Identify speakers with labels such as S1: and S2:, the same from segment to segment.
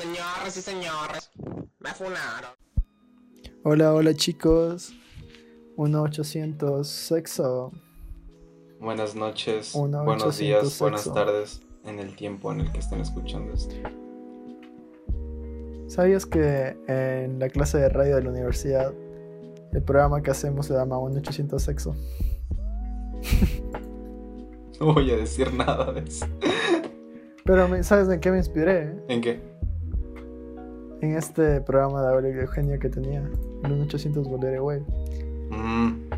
S1: Señoras y señores, me funaron.
S2: Hola, hola chicos. 1800 sexo.
S3: Buenas noches, buenos
S2: 800
S3: días, buenas tardes en el tiempo en el que estén escuchando esto.
S2: ¿Sabías que en la clase de radio de la universidad el programa que hacemos se llama 1800 sexo?
S3: No voy a decir nada de eso.
S2: Pero me- ¿sabes en qué me inspiré?
S3: ¿En qué?
S2: En este programa de Aurelio y Eugenio que tenía, el 1800 Bolero Wave.
S3: Mm,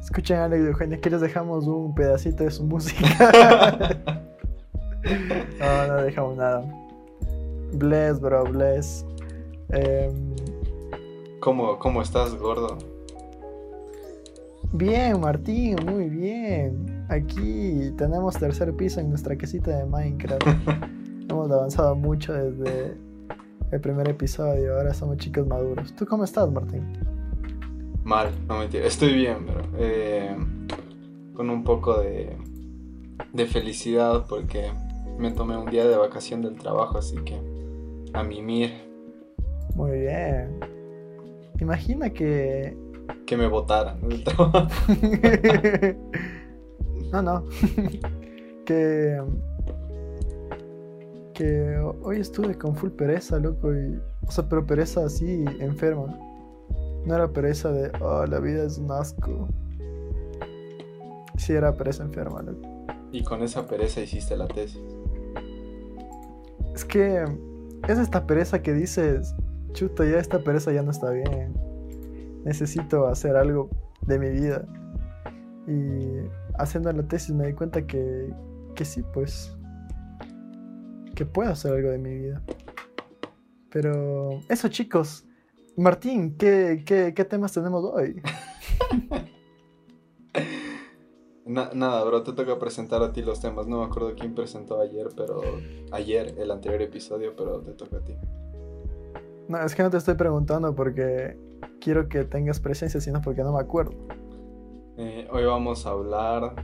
S2: Escuchen a Alex y Eugenio, que les dejamos un pedacito de su música. no, no dejamos nada. Bless, bro, bless. Em,
S3: ¿Cómo, ¿Cómo estás, gordo?
S2: bien, Martín, muy bien. Aquí tenemos tercer piso en nuestra casita de Minecraft. Hemos avanzado mucho desde el primer episodio, ahora somos chicos maduros. ¿Tú cómo estás, Martín?
S3: Mal, no mentira. Estoy bien, pero eh, con un poco de, de felicidad porque me tomé un día de vacación del trabajo, así que a mimir,
S2: Muy bien. Imagina que
S3: que me votaran del trabajo.
S2: no, no. que. Que hoy estuve con full pereza, loco. Y, o sea, pero pereza así, enferma. No era pereza de, oh, la vida es un asco. Sí, era pereza enferma, loco.
S3: Y con esa pereza hiciste la tesis.
S2: Es que es esta pereza que dices, chuta, ya esta pereza ya no está bien. Necesito hacer algo de mi vida. Y haciendo la tesis me di cuenta que, que sí, pues, que puedo hacer algo de mi vida. Pero eso, chicos. Martín, ¿qué, qué, qué temas tenemos hoy?
S3: Na- nada, bro, te toca presentar a ti los temas. No me acuerdo quién presentó ayer, pero ayer, el anterior episodio, pero te toca a ti.
S2: No, es que no te estoy preguntando porque quiero que tengas presencia, sino porque no me acuerdo.
S3: Eh, hoy vamos a hablar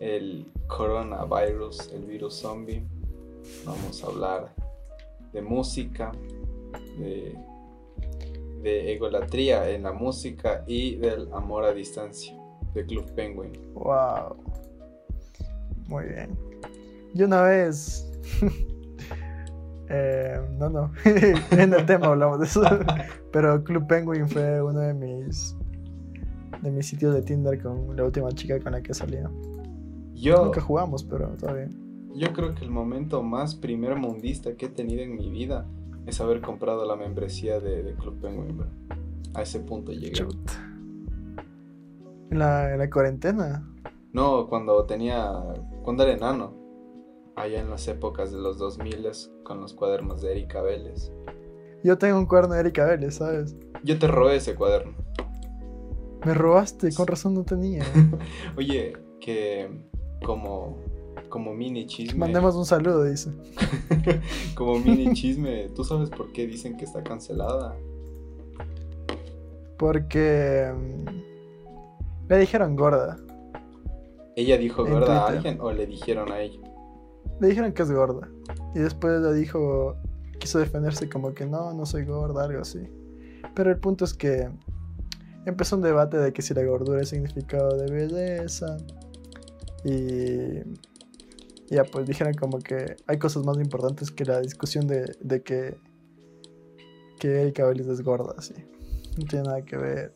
S3: el coronavirus, el virus zombie. Vamos a hablar de música, de, de egolatría en la música y del amor a distancia de Club Penguin.
S2: Wow. Muy bien. Yo una vez. eh, no, no. en el tema hablamos de eso. Pero Club Penguin fue uno de mis. De mis sitios de Tinder con la última chica con la que salía.
S3: Yo,
S2: Nunca jugamos, pero bien.
S3: Yo creo que el momento más primer mundista que he tenido en mi vida es haber comprado la membresía de, de Club Penguin. bro. A ese punto llegué.
S2: En la, en la cuarentena.
S3: No, cuando tenía. Cuando era enano. Allá en las épocas de los 2000 con los cuadernos de Erika Vélez.
S2: Yo tengo un cuaderno de Erika Vélez, ¿sabes?
S3: Yo te robé ese cuaderno.
S2: Me robaste, con razón no tenía.
S3: Oye, que como. Como mini chisme.
S2: Mandemos un saludo, dice.
S3: como mini chisme. ¿Tú sabes por qué dicen que está cancelada?
S2: Porque. mm, Le dijeron gorda.
S3: ¿Ella dijo
S2: En
S3: gorda a alguien o le dijeron a ella?
S2: Le dijeron que es gorda. Y después le dijo, quiso defenderse como que no, no soy gorda, algo así. Pero el punto es que empezó un debate de que si la gordura es significado de belleza. Y ya pues dijeron como que hay cosas más importantes que la discusión de, de que, que Erika Vélez es gorda, así. No tiene nada que ver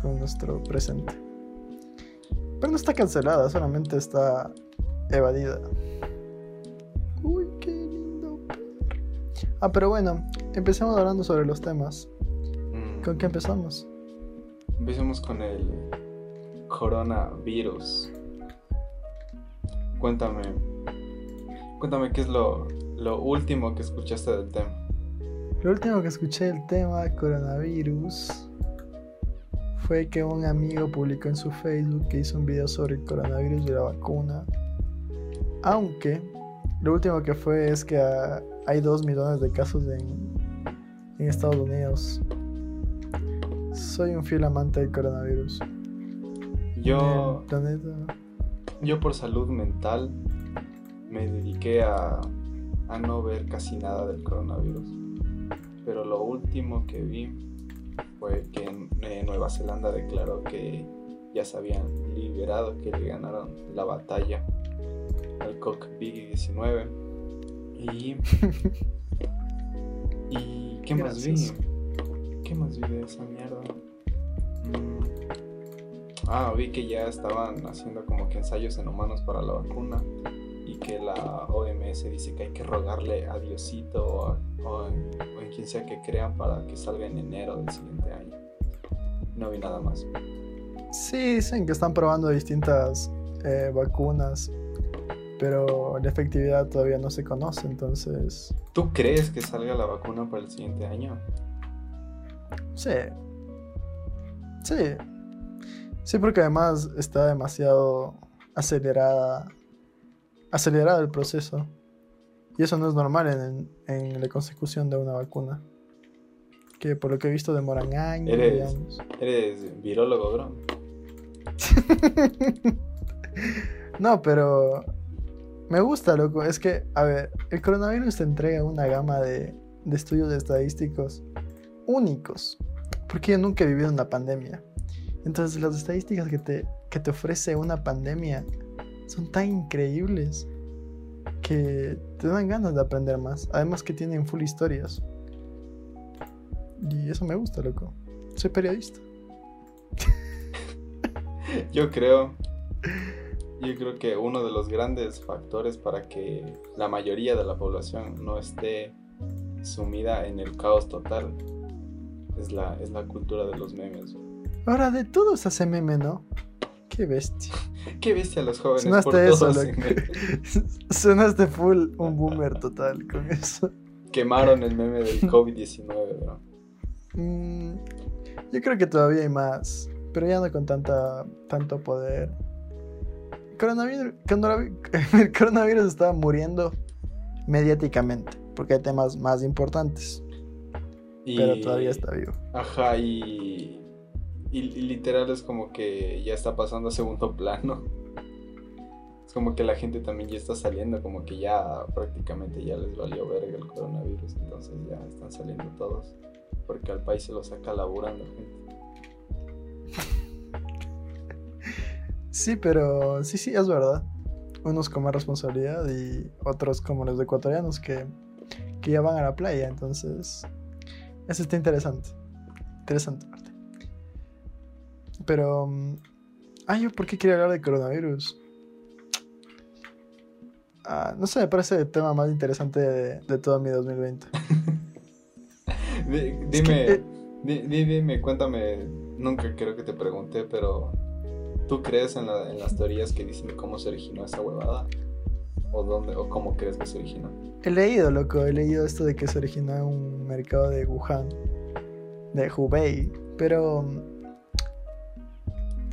S2: con nuestro presente. Pero no está cancelada, solamente está evadida. Uy, qué lindo. Ah, pero bueno, empecemos hablando sobre los temas.
S3: Mm,
S2: ¿Con qué empezamos?
S3: Empecemos con el coronavirus. Cuéntame. Cuéntame qué es lo, lo último que escuchaste del tema.
S2: Lo último que escuché del tema coronavirus fue que un amigo publicó en su Facebook que hizo un video sobre el coronavirus y la vacuna. Aunque lo último que fue es que ah, hay dos millones de casos en, en Estados Unidos. Soy un fiel amante del coronavirus.
S3: Yo, yo por salud mental me dediqué a, a no ver casi nada del coronavirus. Pero lo último que vi fue que en eh, Nueva Zelanda declaró que ya se habían liberado, que le ganaron la batalla al COVID-19. Y, y ¿qué más vi? ¿Qué más vi de esa mierda? Mm. Ah, vi que ya estaban haciendo como que ensayos en humanos para la vacuna que la OMS dice que hay que rogarle a Diosito o, o en quien sea que crean para que salga en enero del siguiente año. No vi nada más.
S2: Sí, dicen que están probando distintas eh, vacunas, pero la efectividad todavía no se conoce, entonces...
S3: ¿Tú crees que salga la vacuna para el siguiente año?
S2: Sí. Sí. Sí, porque además está demasiado acelerada, acelerado el proceso. Y eso no es normal en, en la consecución de una vacuna. Que por lo que he visto demoran años.
S3: Eres,
S2: y años.
S3: eres virólogo, bro.
S2: no, pero me gusta, loco. Es que, a ver, el coronavirus te entrega una gama de, de estudios estadísticos únicos. Porque yo nunca he vivido una pandemia. Entonces las estadísticas que te, que te ofrece una pandemia son tan increíbles que te dan ganas de aprender más. Además que tienen full historias. Y eso me gusta, loco. Soy periodista.
S3: Yo creo, yo creo que uno de los grandes factores para que la mayoría de la población no esté sumida en el caos total es la, es la cultura de los memes.
S2: Ahora de todo se hace meme, ¿no? Qué bestia.
S3: Qué bestia los jóvenes
S2: Sonaste
S3: por
S2: eso, loco. Sonaste full un boomer total con eso.
S3: Quemaron el meme del COVID-19, bro.
S2: Mm, yo creo que todavía hay más, pero ya no con tanta, tanto poder. El coronavirus, coronavi- el coronavirus está muriendo mediáticamente, porque hay temas más importantes,
S3: Y,
S2: pero todavía está vivo.
S3: Ajá, y, y, literal es como que ya está pasando a segundo plano. Es como que la gente también ya está saliendo, como que ya prácticamente ya les valió verga el coronavirus, entonces ya están saliendo todos. Porque al país se lo saca laburando gente.
S2: Sí, pero sí, sí, es verdad. Unos con más responsabilidad y otros como los ecuatorianos que, que ya van a la playa, entonces eso está interesante. Interesante. Pero... Ay, yo por qué quería hablar de coronavirus. Ah, no sé, me parece el tema más interesante de, de todo mi 2020.
S3: Di-
S2: Es
S3: Dime,
S2: que, eh,
S3: di- di- dime, cuéntame, nunca creo que te pregunté, pero ¿tú crees en, la- en las teorías que dicen cómo se originó esa huevada? ¿O dónde, o cómo crees que se originó?
S2: He leído, loco, he leído esto de que se originó en un mercado de Wuhan, de Hubei, pero mm,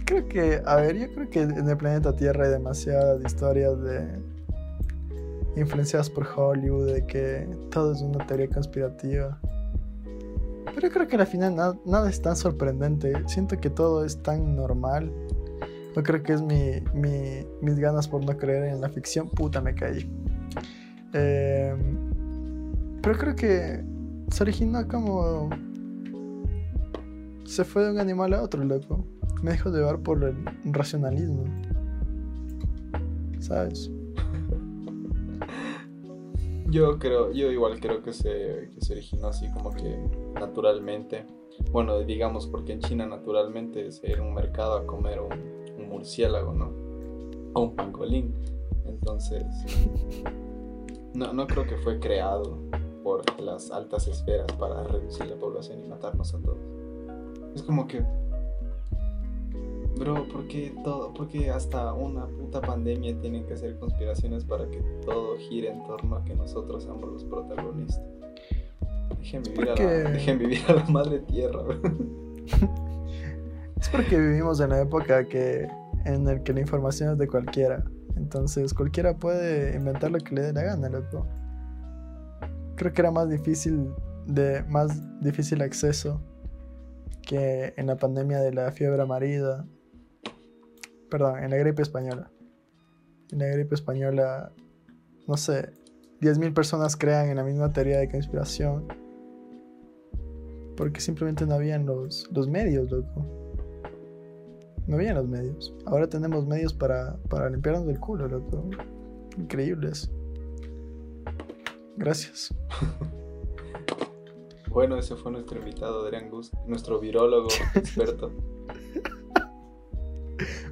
S2: creo que, a ver, yo creo que en el planeta Tierra hay demasiadas historias de influenciadas por Hollywood, de que todo es una teoría conspirativa. Pero yo creo que al final na- nada es tan sorprendente, siento que todo es tan normal. No creo que es mi, mi- mis ganas por no creer en la ficción. Puta, me caí. Eh, pero creo que se originó como. Se fue de un animal a otro, loco. Me dejó llevar por el racionalismo. ¿Sabes?
S3: Yo creo, yo igual creo que se, que se originó así como que naturalmente. Bueno, digamos porque en China naturalmente es ir a un mercado a comer un, un murciélago, ¿no? O un pangolín. Entonces, no, no creo que fue creado por las altas esferas para reducir la población y matarnos a todos. Es como que, bro, ¿por qué todo? Porque hasta una puta pandemia tienen que hacer conspiraciones para que todo gire en torno a que nosotros seamos los protagonistas. Dejen vivir, a la,
S2: porque-
S3: dejen vivir a la madre tierra, bro.
S2: Es porque vivimos en la época que, en el que la información es de cualquiera. Entonces cualquiera puede inventar lo que le dé la gana, loco. Creo que era más difícil de más difícil acceso que en la pandemia de la fiebre amarilla. Perdón, en la gripe española. En la gripe española, no sé, 10.000 personas crean en la misma teoría de conspiración. Porque simplemente no habían los, los medios, loco. No habían los medios. Ahora tenemos medios para, para limpiarnos del culo, loco. Increíbles. Gracias.
S3: Bueno, ese fue nuestro invitado, Adrián Gus, nuestro virólogo experto.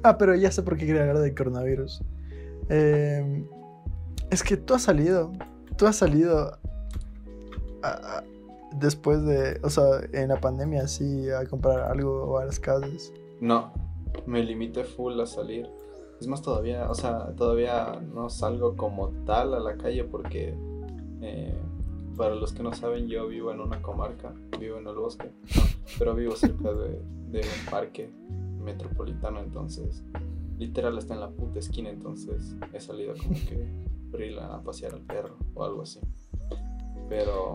S2: Ah, pero ya sé por qué quería hablar del coronavirus. Eh, es que tú has salido. Tú has salido. a- a- después de. O sea, en la pandemia, así, a comprar algo a las casas.
S3: No, me limité full a salir. Es más, todavía, o sea, todavía no salgo como tal a la calle porque, eh, para los que no saben, yo vivo en una comarca, vivo en el bosque, pero vivo cerca de, de un parque metropolitano, entonces, literal está en la puta esquina, entonces he salido como que a pasear al perro o algo así. Pero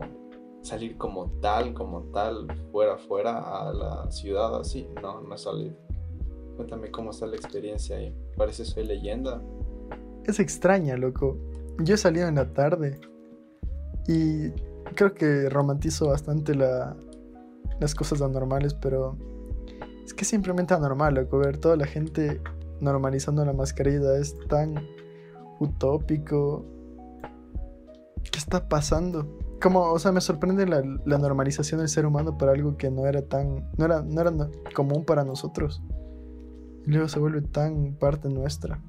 S3: salir como tal, como tal, fuera, fuera a la ciudad así, no, no he salido. Cuéntame cómo está la experiencia ahí. Parece soy leyenda.
S2: Es extraña, loco. Yo he salido en la tarde. Y creo que romantizo bastante la- las cosas anormales, pero es que es simplemente anormal, loco. Ver toda la gente normalizando la mascarilla es tan utópico. ¿Qué está pasando? Como, o sea, me sorprende la, la normalización del ser humano para algo que no era tan. no era, no era común para nosotros. Y luego se vuelve tan parte nuestra.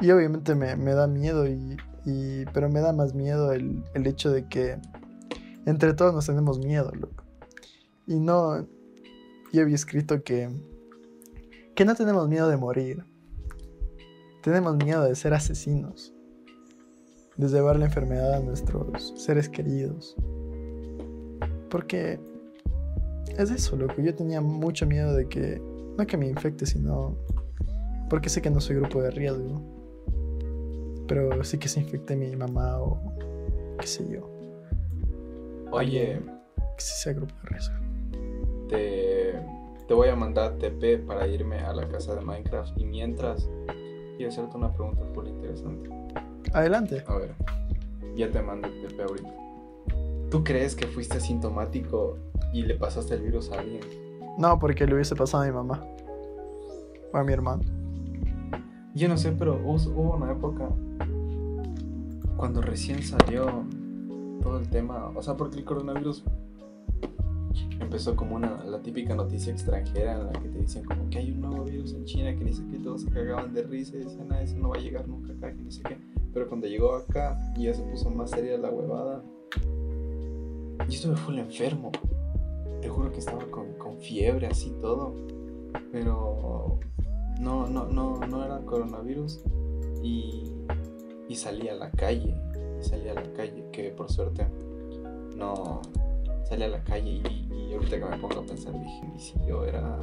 S2: Y obviamente me, me da miedo, y, y- pero me da más miedo el, el hecho de que entre todos nos tenemos miedo, loco. Y no, yo había escrito que, que no tenemos miedo de morir. Tenemos miedo de ser asesinos. De llevar la enfermedad a nuestros seres queridos. Porque es eso, loco. Yo tenía mucho miedo de que, no que me infecte, sino porque sé que no soy grupo de riesgo. Pero sí que se infecte mi mamá o qué sé yo.
S3: Oye,
S2: Que sí sea grupo de riesgo.
S3: te, te voy a mandar TP para irme a la casa de Minecraft. Y mientras, quiero hacerte una pregunta muy interesante.
S2: Adelante.
S3: A ver, ya te mando el TP ahorita. ¿Tú crees que fuiste asintomático y le pasaste el virus a alguien?
S2: No, porque le hubiese pasado a mi mamá. O a mi hermano.
S3: Yo no sé, pero hubo una época cuando recién salió todo el tema, o sea, porque el coronavirus empezó como una la típica noticia extranjera en la que te dicen como que hay un nuevo virus en China que ni sé qué, todos se cagaban de risa y decían, ah, eso no va a llegar nunca acá, que ni sé qué. Pero cuando llegó acá ya se puso más seria la huevada, yo estuve full enfermo. Te juro que estaba con, con fiebre así todo. Pero no, no, no, no era coronavirus y, y salí a la calle, salí a la calle, que por suerte no salí a la calle y, y ahorita que me pongo a pensar dije, ¿y si yo era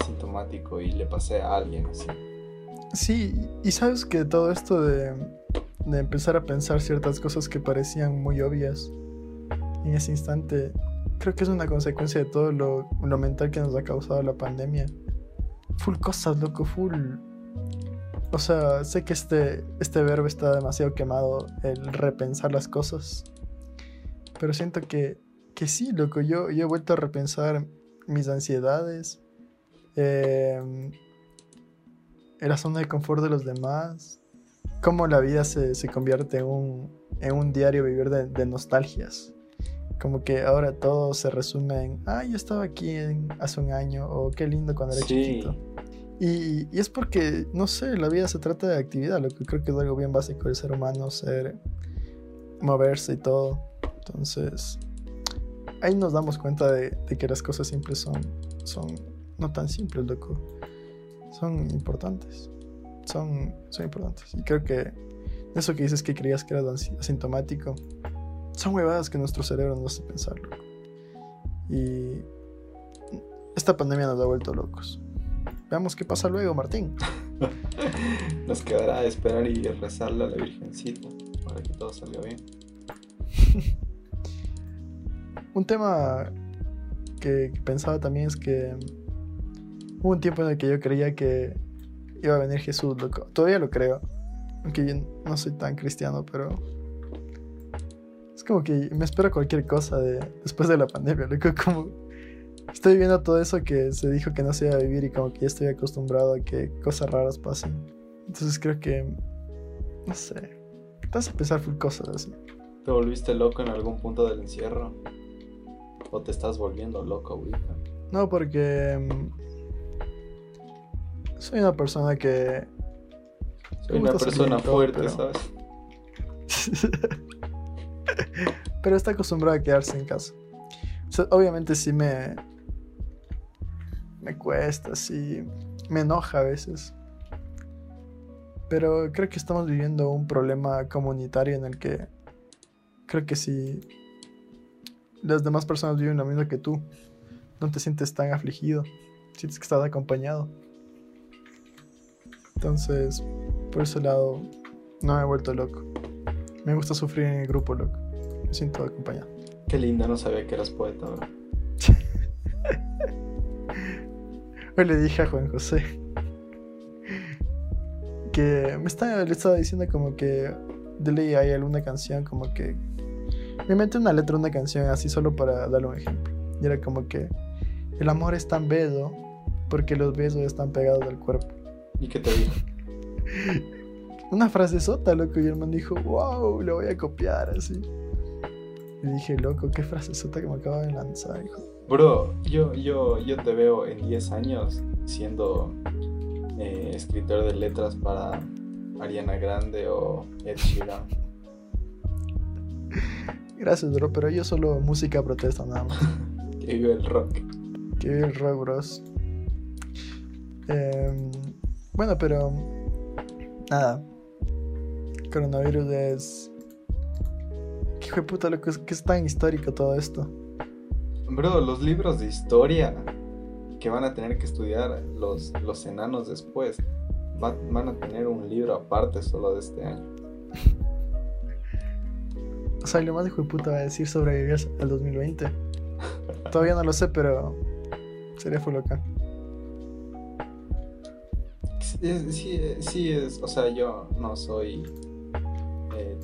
S3: asintomático y le pasé a alguien así?
S2: Sí, y sabes que todo esto de, de empezar a pensar ciertas cosas que parecían muy obvias en ese instante, creo que es una consecuencia de todo lo, lo mental que nos ha causado la pandemia. Full cosas, loco, full. O sea, sé que este, este verbo está demasiado quemado, el repensar las cosas. Pero siento que, que sí, loco, yo, yo he vuelto a repensar mis ansiedades. em, la zona de confort de los demás, cómo la vida se, se convierte en un, en un diario vivir de nostalgias. Como que ahora todo se resume en, ah, yo estaba aquí en- hace un año, o qué lindo cuando era
S3: Sí.
S2: chiquito. Y, y es porque, no sé, la vida se trata de actividad, lo que creo que es algo bien básico del ser humano, ser, moverse y todo. Entonces, ahí nos damos cuenta de, de que las cosas simples son, son no tan simples, loco son importantes. Son, son importantes. Y creo que eso que dices que creías que era asi- asintomático, son huevadas que nuestro cerebro no hace pensar, loco. Y esta pandemia nos ha vuelto locos. Veamos qué pasa luego, Martín.
S3: Nos quedará esperar y rezarle a la Virgencita para que todo salga bien.
S2: Un tema que, que pensaba también es que hubo un tiempo en el que yo creía que iba a venir Jesús, loco. Todavía lo creo. Aunque yo no soy tan cristiano, pero Es como que me espero cualquier cosa de, después de la pandemia, loco. Como estoy viendo todo eso que se dijo que no se iba a vivir y como que ya estoy acostumbrado a que cosas raras pasen. Entonces creo que, no sé, te vas a pensar full cosas así.
S3: ¿Te volviste loco en algún punto del encierro? ¿O te estás volviendo loco ahorita?
S2: No, porque mm, soy una persona que...
S3: Soy una persona fuerte,
S2: pero-
S3: ¿sabes?
S2: pero está acostumbrado a quedarse en casa. Obviamente sí me... Me cuesta, sí. Me enoja a veces. Pero creo que estamos viviendo un problema comunitario en el que creo que si las demás personas viven lo mismo que tú, no te sientes tan afligido, sientes que estás acompañado. Entonces, por ese lado, no me he vuelto loco. Me gusta sufrir en el grupo, loco. Me siento acompañado.
S3: Qué linda, no sabía que eras poeta, bro.
S2: Hoy le dije a Juan José que me estaba, le estaba diciendo como que de ley hay alguna canción como que me inventé una letra una canción así solo para darle un ejemplo. Y era como que el amor es tan bello porque los besos están pegados al cuerpo.
S3: ¿Y qué te dijo?
S2: Una frase sota, loco, y el man dijo, wow, lo voy a copiar así. Y dije, loco, qué frase sota que me acaba de lanzar, hijo.
S3: Bro, yo, yo, yo te veo en 10 años siendo eh, escritor de letras para Ariana Grande o Ed Sheeran.
S2: Gracias, bro, pero yo solo música protesta nada más.
S3: Que vive el rock.
S2: Que vive el rock, bros. Em, bueno, pero nada. Coronavirus es. ¿Qué hijo de puta? Es que es tan histórico todo esto.
S3: Bro, los libros de historia que van a tener que estudiar los, los enanos después va- van a tener un libro aparte solo de este año.
S2: O sea, lo más hijo de puta va a decir sobrevivir al 2020. Todavía no lo sé, pero sería full loca.
S3: Sí, sí, sí es, o sea, yo no soy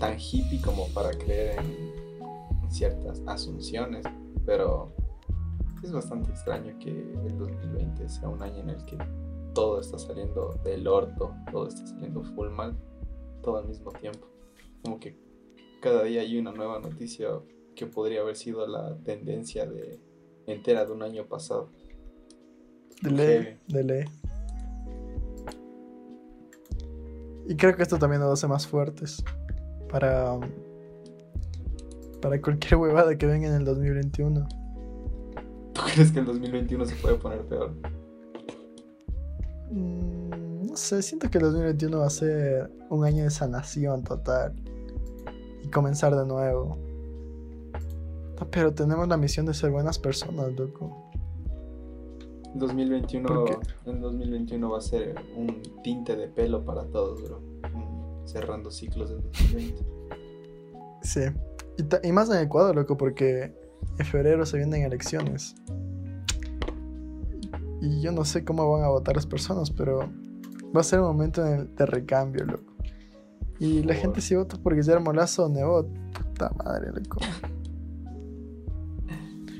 S3: tan hippie como para creer en, ciertas asunciones, pero es bastante extraño que el 2020 sea un año en el que todo está saliendo del orto, todo está saliendo full mal, todo al mismo tiempo. Como que cada día hay una nueva noticia que podría haber sido la tendencia de entera de un año pasado.
S2: De ley, de ley. Y creo que esto también nos hace más fuertes para, para cualquier huevada que venga en el 2021.
S3: ¿Tú crees que el 2021 se puede poner peor?
S2: Mm, no sé, siento que el 2021 va a ser un año de sanación total y comenzar de nuevo. No, Pero tenemos la misión de ser buenas personas, loco.
S3: El 2021,
S2: ¿Por qué?
S3: el 2021 va a ser un tinte de pelo para todos, bro. Cerrando ciclos del 2020.
S2: Sí. Y, más en Ecuador, loco, porque en febrero se vienen elecciones. Y yo no sé cómo van a votar las personas, pero va a ser un momento en el de recambio, loco. Y la gente si vota por Guillermo Lazo o Nebot, puta madre, loco.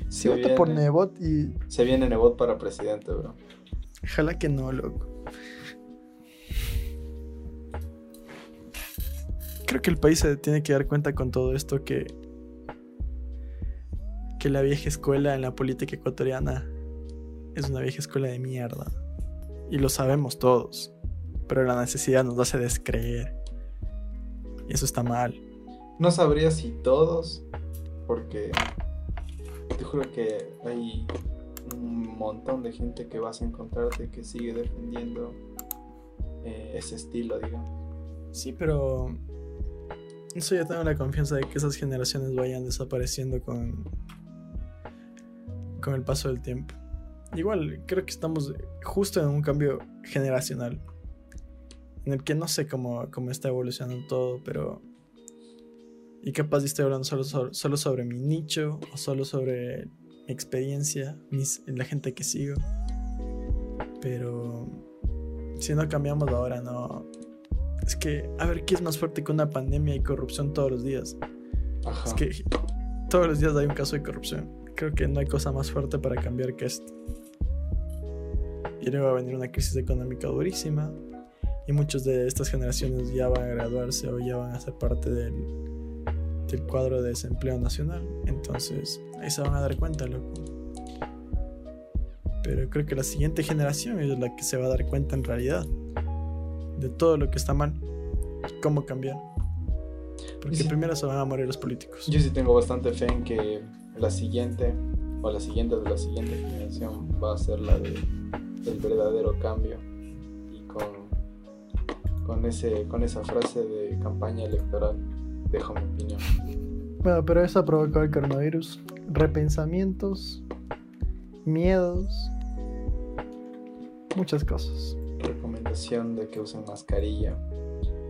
S2: Si
S3: Se
S2: vota por Nebot y
S3: Se viene Nebot para presidente, bro.
S2: Ojalá que no, loco. Creo que el país se tiene que dar cuenta con todo esto que que la vieja escuela en la política ecuatoriana es una vieja escuela de mierda. Y lo sabemos todos. Pero la necesidad nos hace descreer. Y eso está mal.
S3: No sabría si todos, porque te juro que hay un montón de gente que vas a encontrarte que sigue defendiendo eh, ese estilo, digamos.
S2: Sí, pero eso yo tengo la confianza de que esas generaciones vayan desapareciendo con, con el paso del tiempo. Igual, creo que estamos justo en un cambio generacional. En el que no sé cómo, cómo está evolucionando todo, pero... Y capaz estoy hablando solo, sobre- solo sobre mi nicho o solo sobre mi experiencia, la gente que sigo. Pero si no cambiamos ahora, no, es que, a ver, ¿qué es más fuerte que una pandemia y corrupción todos los días?
S3: Ajá.
S2: Es que todos los días hay un caso de corrupción. Creo que no hay cosa más fuerte para cambiar que esto. Y luego va a venir una crisis económica durísima. Y muchas de estas generaciones ya van a graduarse o ya van a ser parte del, del cuadro de desempleo nacional. Entonces, ahí se van a dar cuenta, loco. Pero creo que la siguiente generación es la que se va a dar cuenta en realidad de todo lo que está mal. Cómo cambiar. Porque
S3: Sí.
S2: primero se van a morir los políticos.
S3: Yo sí tengo bastante fe en que la siguiente, o la siguiente de la siguiente generación, va a ser la de, del verdadero cambio. Y con, con, ese, con esa frase de campaña electoral, dejo mi opinión.
S2: Bueno, pero eso ha provocado el coronavirus. Repensamientos, miedos, muchas cosas.
S3: Recomendación de que usen mascarilla,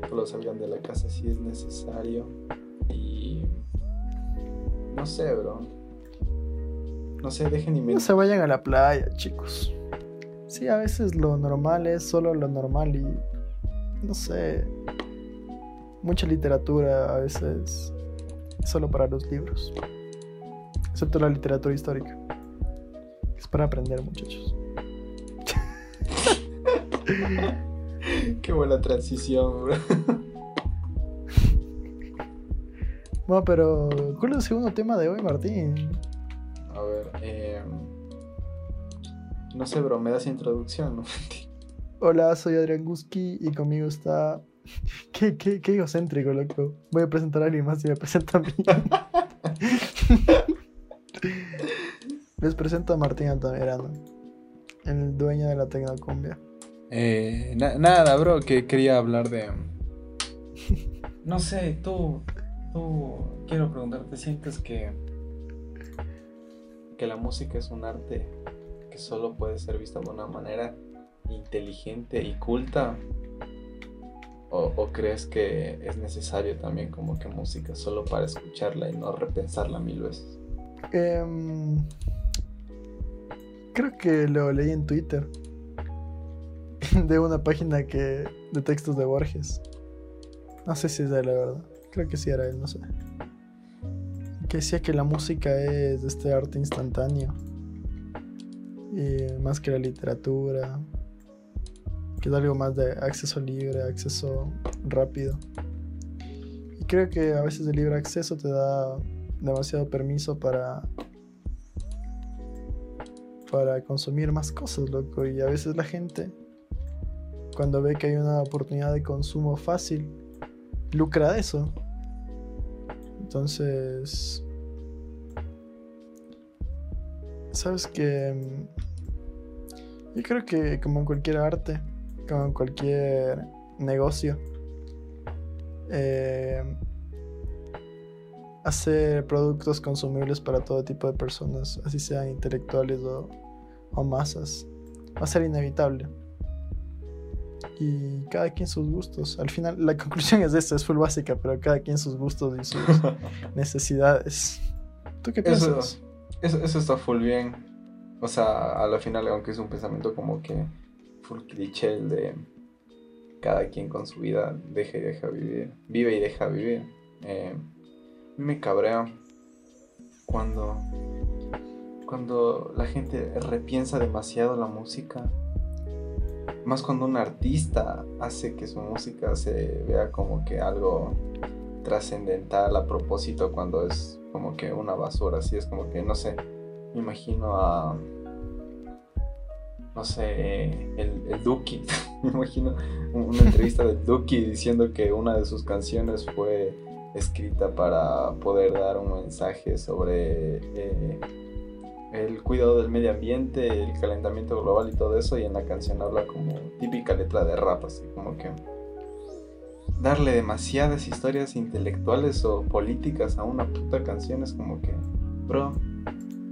S3: solo salgan de la casa si es necesario. Y. No sé, bro. No sé, dejen
S2: No
S3: inventar.
S2: se vayan a la playa, chicos. Sí, a veces lo normal es solo lo normal y no sé. Mucha literatura a veces es solo para los libros. Excepto la literatura histórica. Es para aprender, muchachos.
S3: Qué buena transición, bro.
S2: Bueno, pero ¿cuál es el segundo tema de hoy, Martín?
S3: A ver, eh, no sé, bro, me das introducción, ¿no?
S2: Hola, soy Adrián Guski y conmigo está. Qué, qué, qué egocéntrico, loco. Voy a presentar a alguien más y me presenta a mí. Les presento a Martín Altamirano, el dueño de la Tecnocumbia.
S3: Eh, na- nada, bro, que quería hablar de... No sé, tú, tú, quiero preguntarte, ¿sientes que, que la música es un arte que solo puede ser vista de una manera inteligente y culta? ¿O, o crees que es necesario también como que música solo para escucharla y no repensarla mil veces?
S2: Em, creo que lo leí en Twitter. De una página que. de textos de Borges. No sé si es de él, la verdad. Creo que sí era él, no sé. Que decía que la música es este arte instantáneo. Y más que la literatura. Que es algo más de acceso libre, acceso rápido. Y creo que a veces el libre acceso te da demasiado permiso para para consumir más cosas, loco. Y a veces la gente, cuando ve que hay una oportunidad de consumo fácil, lucra de eso. Entonces, sabes que yo creo que como en cualquier arte, como en cualquier negocio, eh, hacer productos consumibles para todo tipo de personas, así sean intelectuales o masas, va a ser inevitable. Y cada quien sus gustos. Al final, la conclusión es esta, es full básica, pero cada quien sus gustos y sus necesidades. ¿Tú qué
S3: Eso,
S2: piensas?
S3: eso, eso está full bien. O sea, a la final, aunque es un pensamiento como que full cliché el de cada quien con su vida deja y deja vivir, vive y deja vivir. Eh, me cabrea cuando, cuando la gente repiensa demasiado la música. Más cuando un artista hace que su música se vea como que algo trascendental a propósito cuando es como que una basura, así es como que no sé, me imagino a no sé, el, Duki, me imagino una entrevista del Duki diciendo que una de sus canciones fue escrita para poder dar un mensaje sobre eh, el cuidado del medio ambiente, el calentamiento global y todo eso, y en la canción habla como típica letra de rap, así como que darle demasiadas historias intelectuales o políticas a una puta canción es como que, bro,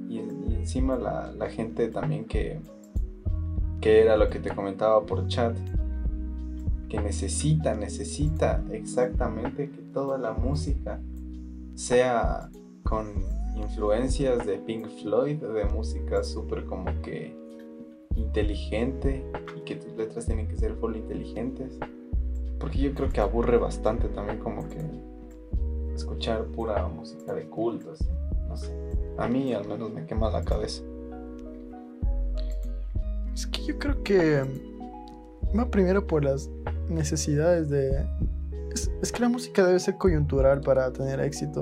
S3: y, y encima la, la gente también que, que era lo que te comentaba por chat, que necesita, necesita exactamente que toda la música sea con influencias de Pink Floyd, de música súper como que inteligente y que tus letras tienen que ser full inteligentes. Porque yo creo que aburre bastante también como que escuchar pura música de culto, no sé. A mí al menos me quema la cabeza.
S2: Es que yo creo que va primero por las necesidades de... Es, es que la música debe ser coyuntural para tener éxito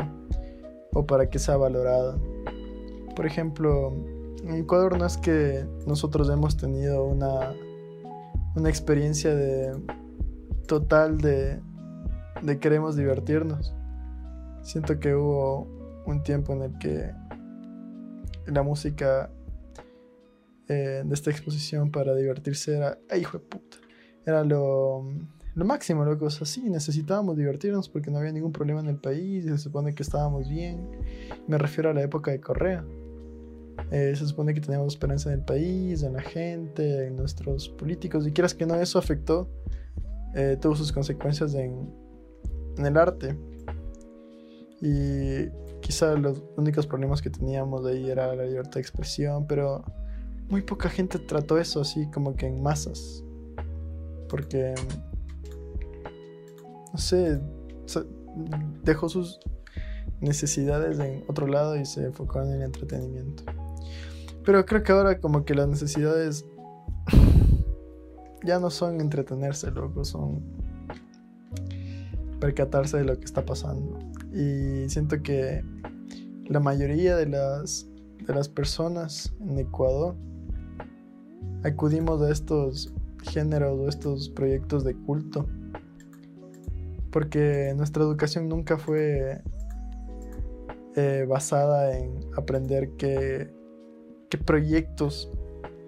S2: o para que sea valorada. Por ejemplo, en Ecuador no es que nosotros hemos tenido una, una experiencia de total de, de queremos divertirnos. Siento que hubo un tiempo en el que la música eh, de esta exposición para divertirse era, ¡ay, hijo de puta! Era lo, lo máximo, loco. O sea, sí, necesitábamos divertirnos porque no había ningún problema en el país se supone que estábamos bien. Me refiero a la época de Correa. Eh, se supone que teníamos esperanza en el país, en la gente, en nuestros políticos. Y quieras que no, eso afectó, eh, tuvo sus consecuencias en, en el arte. Y quizá los únicos problemas que teníamos de ahí era la libertad de expresión, pero muy poca gente trató eso así como que en masas. Porque, no sé, dejó sus necesidades en otro lado y se enfocó en el entretenimiento. Pero creo que ahora como que las necesidades ya no son entretenerse, loco, son percatarse de lo que está pasando. Y siento que la mayoría de las, de las personas en Ecuador acudimos a estos géneros o estos proyectos de culto. Porque nuestra educación nunca fue eh, basada en aprender qué, proyectos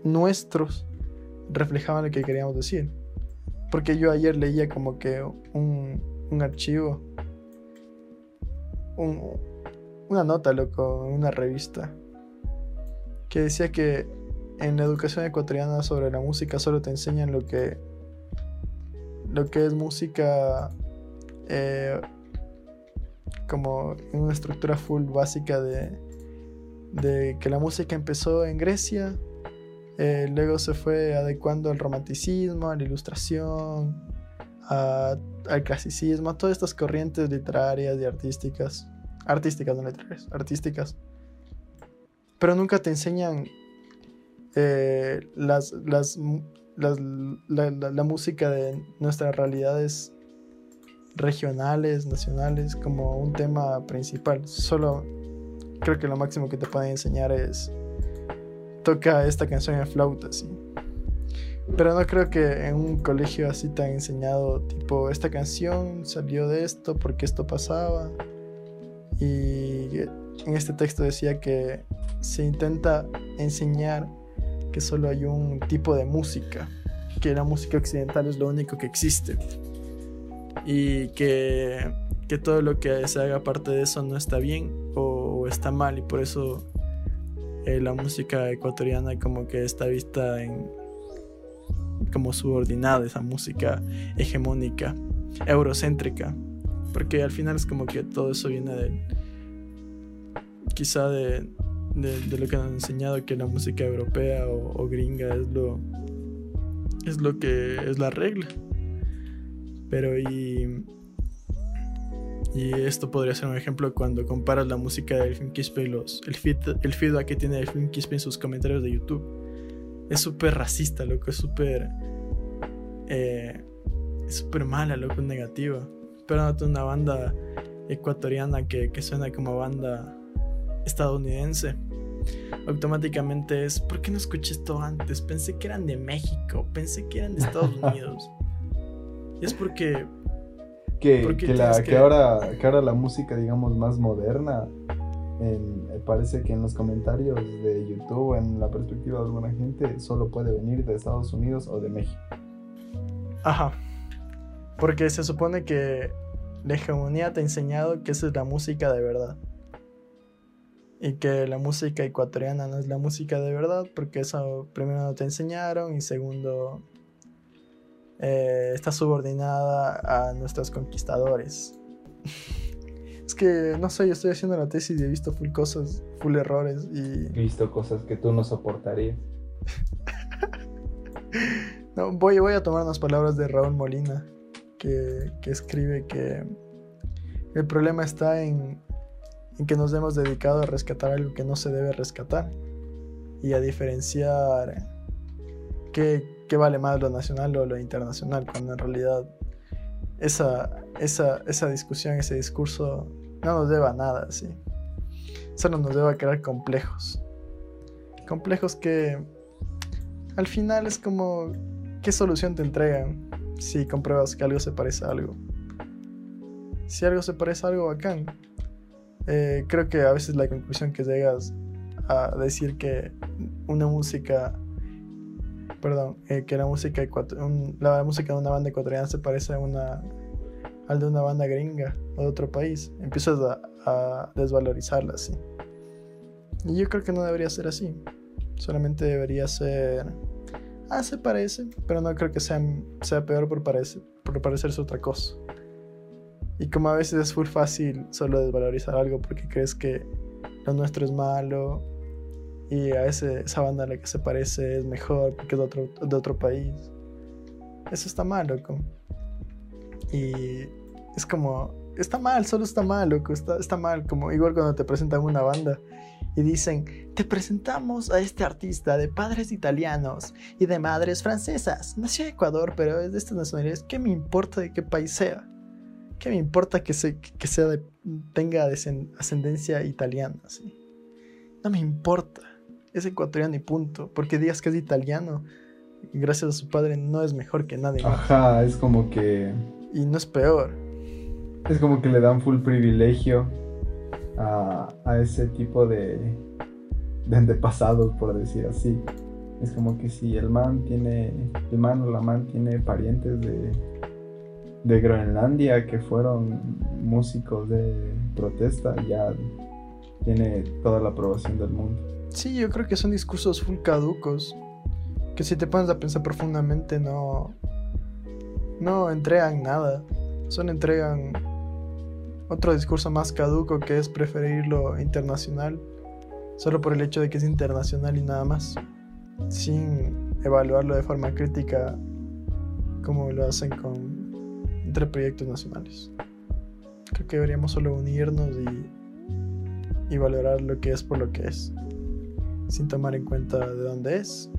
S2: nuestros reflejaban lo que queríamos decir. Porque yo ayer leía como que un, un archivo, un, una nota, loco, en una revista, que decía que en la educación ecuatoriana sobre la música solo te enseñan lo que lo que es música eh, como una estructura full básica de, que la música empezó en Grecia eh, luego se fue adecuando al romanticismo a la ilustración al clasicismo a todas estas corrientes literarias y artísticas artísticas no literarias artísticas. Pero nunca te enseñan eh, la, música de nuestras realidades regionales, nacionales, como un tema principal. Solo creo que lo máximo que te pueden enseñar es toca esta canción en flauta, sí. Pero no creo que en un colegio así te enseñado, tipo, esta canción salió de esto porque esto pasaba. Y en este texto decía que se intenta enseñar que solo hay un tipo de música, que la música occidental es lo único que existe y que, que todo lo que se haga parte de eso no está bien o, está mal y por eso eh, la música ecuatoriana como que está vista en como subordinada esa música hegemónica eurocéntrica porque al final es como que todo eso viene de quizá de, de, lo que han enseñado que la música europea o, gringa es lo es lo que es la regla pero y y esto podría ser un ejemplo cuando comparas la música del film Quispe y los el, el feedback que tiene el film Quispe en sus comentarios de YouTube es súper racista loco es súper eh, es súper mala loco negativa pero una banda ecuatoriana que, que suena como banda estadounidense, automáticamente es, ¿por qué no escuché esto antes? Pensé que eran de México, pensé que eran de Estados Unidos. Y es porque...
S3: Que, que, ahora, que ahora la música, digamos, más moderna, parece que en los comentarios de YouTube, en la perspectiva de alguna gente, solo puede venir de Estados Unidos o de México.
S2: Ajá. Porque se supone que la hegemonía te ha enseñado que esa es la música de verdad y que la música ecuatoriana no es la música de verdad, porque eso primero no te enseñaron y segundo eh, está subordinada a nuestros conquistadores. es que, no sé, yo estoy haciendo la tesis y he visto full cosas, full errores y...
S3: He visto cosas que tú no soportarías.
S2: no, voy, voy a tomar unas palabras de Raúl Molina, que, que escribe que El problema está en, en que nos hemos dedicado a rescatar algo que no se debe rescatar y a diferenciar qué, qué vale más lo nacional o lo internacional, cuando en realidad esa, esa, esa discusión, ese discurso no nos lleva a nada, sí. Solo nos lleva a crear complejos. Complejos que al final es como, ¿qué solución te entregan si compruebas que algo se parece a algo? Si algo se parece a algo bacán. Eh, creo que a veces la conclusión que llegas a decir que una música perdón, eh, que la música, la música de una banda ecuatoriana se parece a una al de una banda gringa o de otro país, empiezas a, desvalorizarla así. Y yo creo que no debería ser así. Solamente debería ser. Ah, se parece, pero no creo que sea, sea peor por, parece, por parecerse otra cosa. Y como a veces es muy fácil solo desvalorizar algo porque crees que lo nuestro es malo y a ese, esa banda a la que se parece es mejor porque es de otro, de otro país. Eso está mal, loco. Y es como, está mal, solo está mal, loco, está, está mal. Como igual cuando te presentan una banda y dicen, te presentamos a este artista de padres italianos y de madres francesas. Nació en Ecuador, pero es de estas nacionalidades. ¿Qué me importa de qué país sea? ¿Qué me importa que, se, que sea de, tenga ascendencia italiana? ¿sí? No me importa es ecuatoriano y punto. Porque digas que es italiano, gracias a su padre, no es mejor que nadie.
S3: Ajá, es como que.
S2: Y no es peor.
S3: Es como que le dan full privilegio a, a ese tipo de, de antepasados, por decir así. Es como que si el man tiene, el man o la man tiene parientes de, de Groenlandia que fueron músicos de protesta, ya tiene toda la aprobación del mundo.
S2: Sí, yo creo que son discursos full caducos. Que si te pones a pensar profundamente no. No entregan nada. Solo entregan otro discurso más caduco que es preferir lo internacional. Solo por el hecho de que es internacional y nada más. Sin evaluarlo de forma crítica como lo hacen con entre proyectos nacionales. Creo que deberíamos solo unirnos y, y valorar lo que es por lo que es sin tomar en cuenta de dónde es.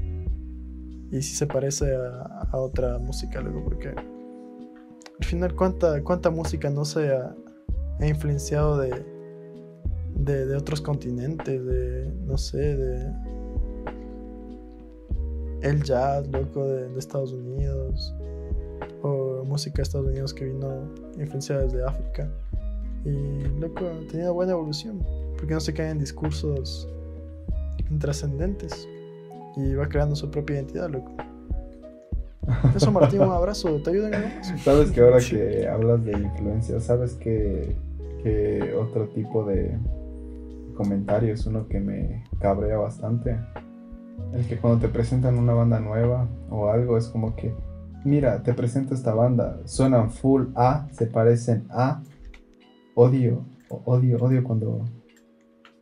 S2: Y si se parece a, otra música luego porque al final cuánta, cuánta música no se ha, influenciado de, de, otros continentes de no sé de el jazz loco de, Estados Unidos o música de Estados Unidos que vino influenciada desde África. Y loco tenido buena evolución porque no se caen en discursos intrascendentes y va creando su propia identidad, loco. Eso, Martín, un abrazo. ¿Te ayuda en algo
S3: Sabes que ahora que hablas de influencia, sabes que, que otro tipo de comentario es uno que me cabrea bastante. El que cuando te presentan una banda nueva o algo es como que, mira, te presento esta banda, suenan full A, se parecen a, odio, odio, odio cuando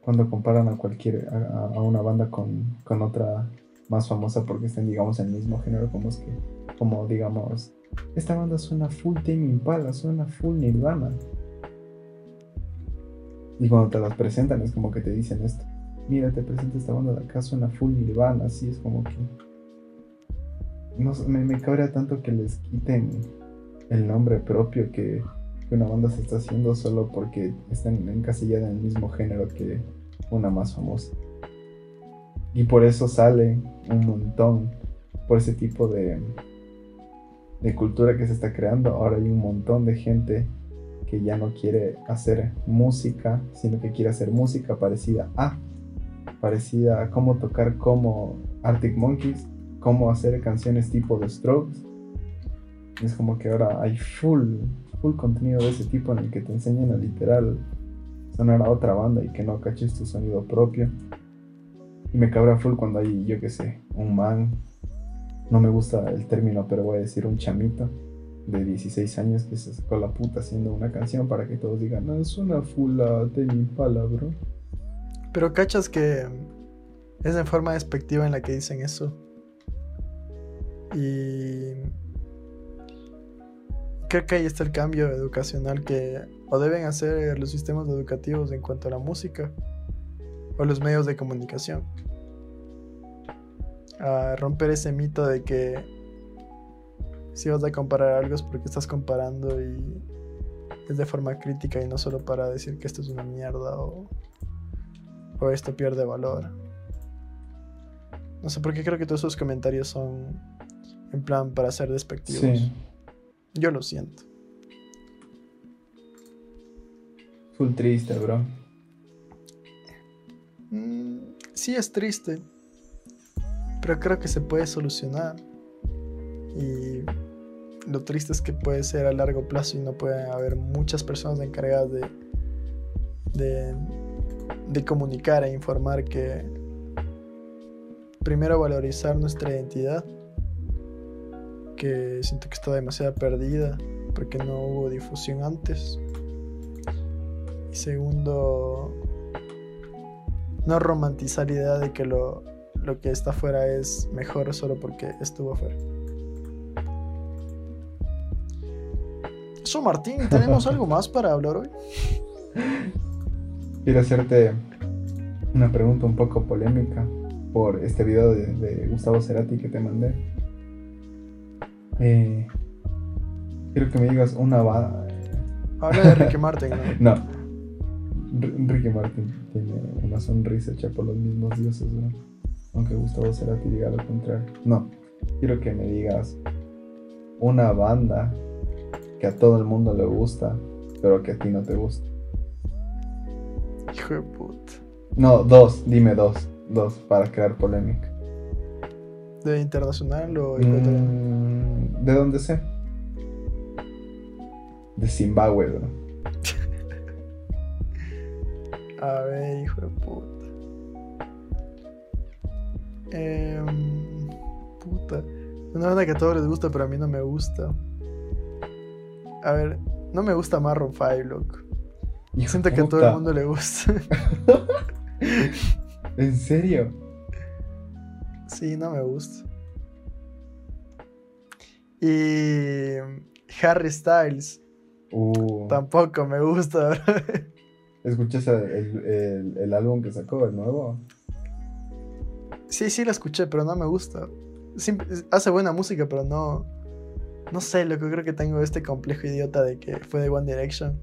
S3: cuando comparan a cualquier, a, una banda con, con, otra más famosa porque estén, digamos, en el mismo género, como es que, como digamos, esta banda suena full Tame Impala, suena full Nirvana. Y cuando te las presentan es como que te dicen esto. Mira, te presento esta banda de acá, suena full Nirvana, así es como que... No, me, me cabrea tanto que les quiten el nombre propio que, una banda se está haciendo solo porque están encasillada en el mismo género que, una más famosa. Y por eso sale un montón, por ese tipo de, de cultura que se está creando. Ahora hay un montón de gente que ya no quiere hacer música, sino que quiere hacer música parecida a, parecida a cómo tocar como Arctic Monkeys, cómo hacer canciones tipo The Strokes. Es como que ahora hay full, full contenido de ese tipo en el que te enseñan a literal sonar a otra banda y que no caches tu sonido propio. Y me cabra full cuando hay, yo que sé, un man, no me gusta el término, pero voy a decir un chamito de 16 años que se sacó la puta haciendo una canción para que todos digan, no, es una fula de mi palabra.
S2: Pero cachas que es en forma despectiva en la que dicen eso. Y creo que ahí está el cambio educacional que o deben hacer los sistemas educativos en cuanto a la música o los medios de comunicación. A romper ese mito de que si vas a comparar algo es porque estás comparando y es de forma crítica y no solo para decir que esto es una mierda o, o esto pierde valor. No sé por qué creo que todos esos comentarios son en plan para ser despectivos.
S3: Sí.
S2: Yo lo siento.
S3: Full triste, bro.
S2: Mm, sí es triste, pero creo que se puede solucionar. Y lo triste es que puede ser a largo plazo y no puede haber muchas personas encargadas de, de, de comunicar e informar que primero valorizar nuestra identidad, que siento que está demasiado perdida porque no hubo difusión antes. Y segundo, no romantizar la idea de que lo, lo que está afuera es mejor solo porque estuvo afuera. Eso, Martín, ¿tenemos algo más para hablar hoy?
S3: Quiero hacerte una pregunta un poco polémica por este video de, de Gustavo Cerati que te mandé. Eh, quiero que me digas una.
S2: Habla de Ricky Martin, ¿no?
S3: No. Ricky Martin tiene una sonrisa hecha por los mismos dioses, ¿no? Aunque Gustavo Cerati diga lo contrario. No. Quiero que me digas una banda que a todo el mundo le gusta, pero que a ti no te gusta.
S2: Hijo de puta.
S3: No, dos, dime dos. Dos, para crear polémica.
S2: ¿De internacional o?
S3: Mm, ¿De dónde sé? De Zimbabue, bro.
S2: A ver, hijo de puta. Em, puta. Una banda que a todos les gusta, pero a mí no me gusta. A ver, no me gusta Marron 5, loco. Siento que a todo el mundo le gusta.
S3: ¿En serio?
S2: sí, no me gusta. Y Harry Styles
S3: Uh,
S2: tampoco me gusta, bro.
S3: ¿Escuchas el, el- álbum que sacó, el nuevo?
S2: Sí, sí, la escuché, pero no me gusta. Hace buena música, pero no. No sé, lo que creo que tengo este complejo idiota de que fue de One Direction.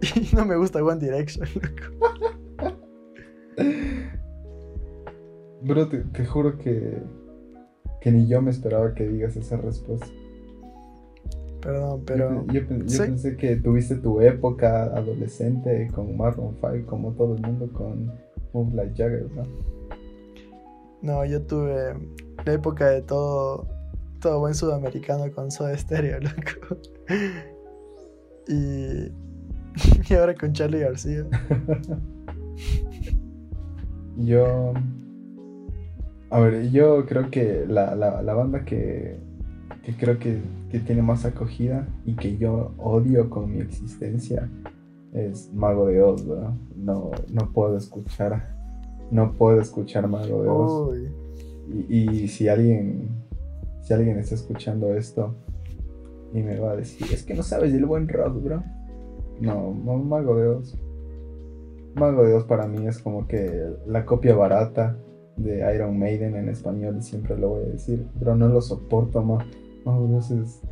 S2: Y no me gusta One Direction, loco.
S3: Bro, te, te juro que, que ni yo me esperaba que digas esa respuesta.
S2: Perdón,
S3: Yo
S2: pero.
S3: pe- yo, yo
S2: sí.
S3: pensé que tuviste tu época adolescente con Maroon 5, como todo el mundo con Move Like Jagger, ¿no?
S2: No, yo tuve la época de todo. Todo buen sudamericano con Soda Stereo, loco. Y. Y ahora con Charlie García.
S3: Yo. A ver, yo creo que la, la- la banda que, que creo que, que tiene más acogida y que yo odio con mi existencia es Mago de Oz, ¿verdad? No, no puedo escuchar. No puedo escuchar Mago de Oz. Y, y si alguien. Si alguien está escuchando esto y me va a decir, es que no sabes del buen rock, bro. No, Mago de Oz. Mago de Oz para mí es como que la copia barata de Iron Maiden en español siempre lo voy a decir. Pero no lo soporto, ma. Mago de Oz es.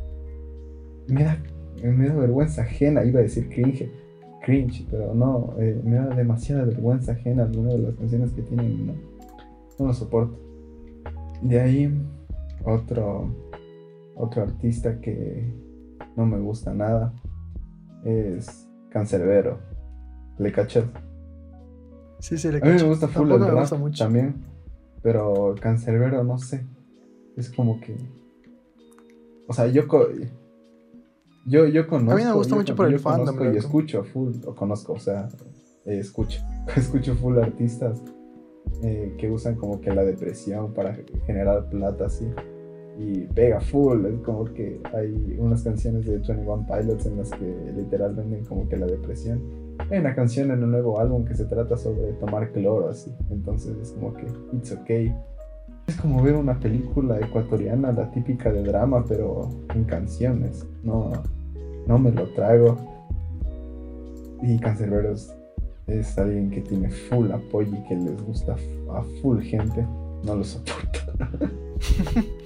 S3: Me da, me da vergüenza ajena, iba a decir cringe. Cringe, pero no, eh, me da demasiada vergüenza ajena alguna de las canciones que tienen, no, no lo soporto. De ahí, otro, otro artista que no me gusta nada es Cancerbero. ¿Le cachas?
S2: Sí, sí, le
S3: A mí me gusta full el
S2: me gusta mucho.
S3: también, pero Cancerbero no sé. Es como que... O sea, yo... co- Yo, yo conozco...
S2: A mí me gusta mucho
S3: con-
S2: por el fandom,
S3: conozco y escucho full, o conozco, o sea, eh, escucho. escucho full artistas eh, que usan como que la depresión para generar plata así. Y pega full, es como que hay unas canciones de 21 Pilots en las que literal venden como que la depresión. Hay una canción en un nuevo álbum que se trata sobre tomar cloro así. Entonces es como que it's okay. Es como ver una película ecuatoriana, la típica de drama, pero en canciones. No, no me lo trago. Y Cancerberos es alguien que tiene full apoyo y que les gusta a full gente. No lo soporto.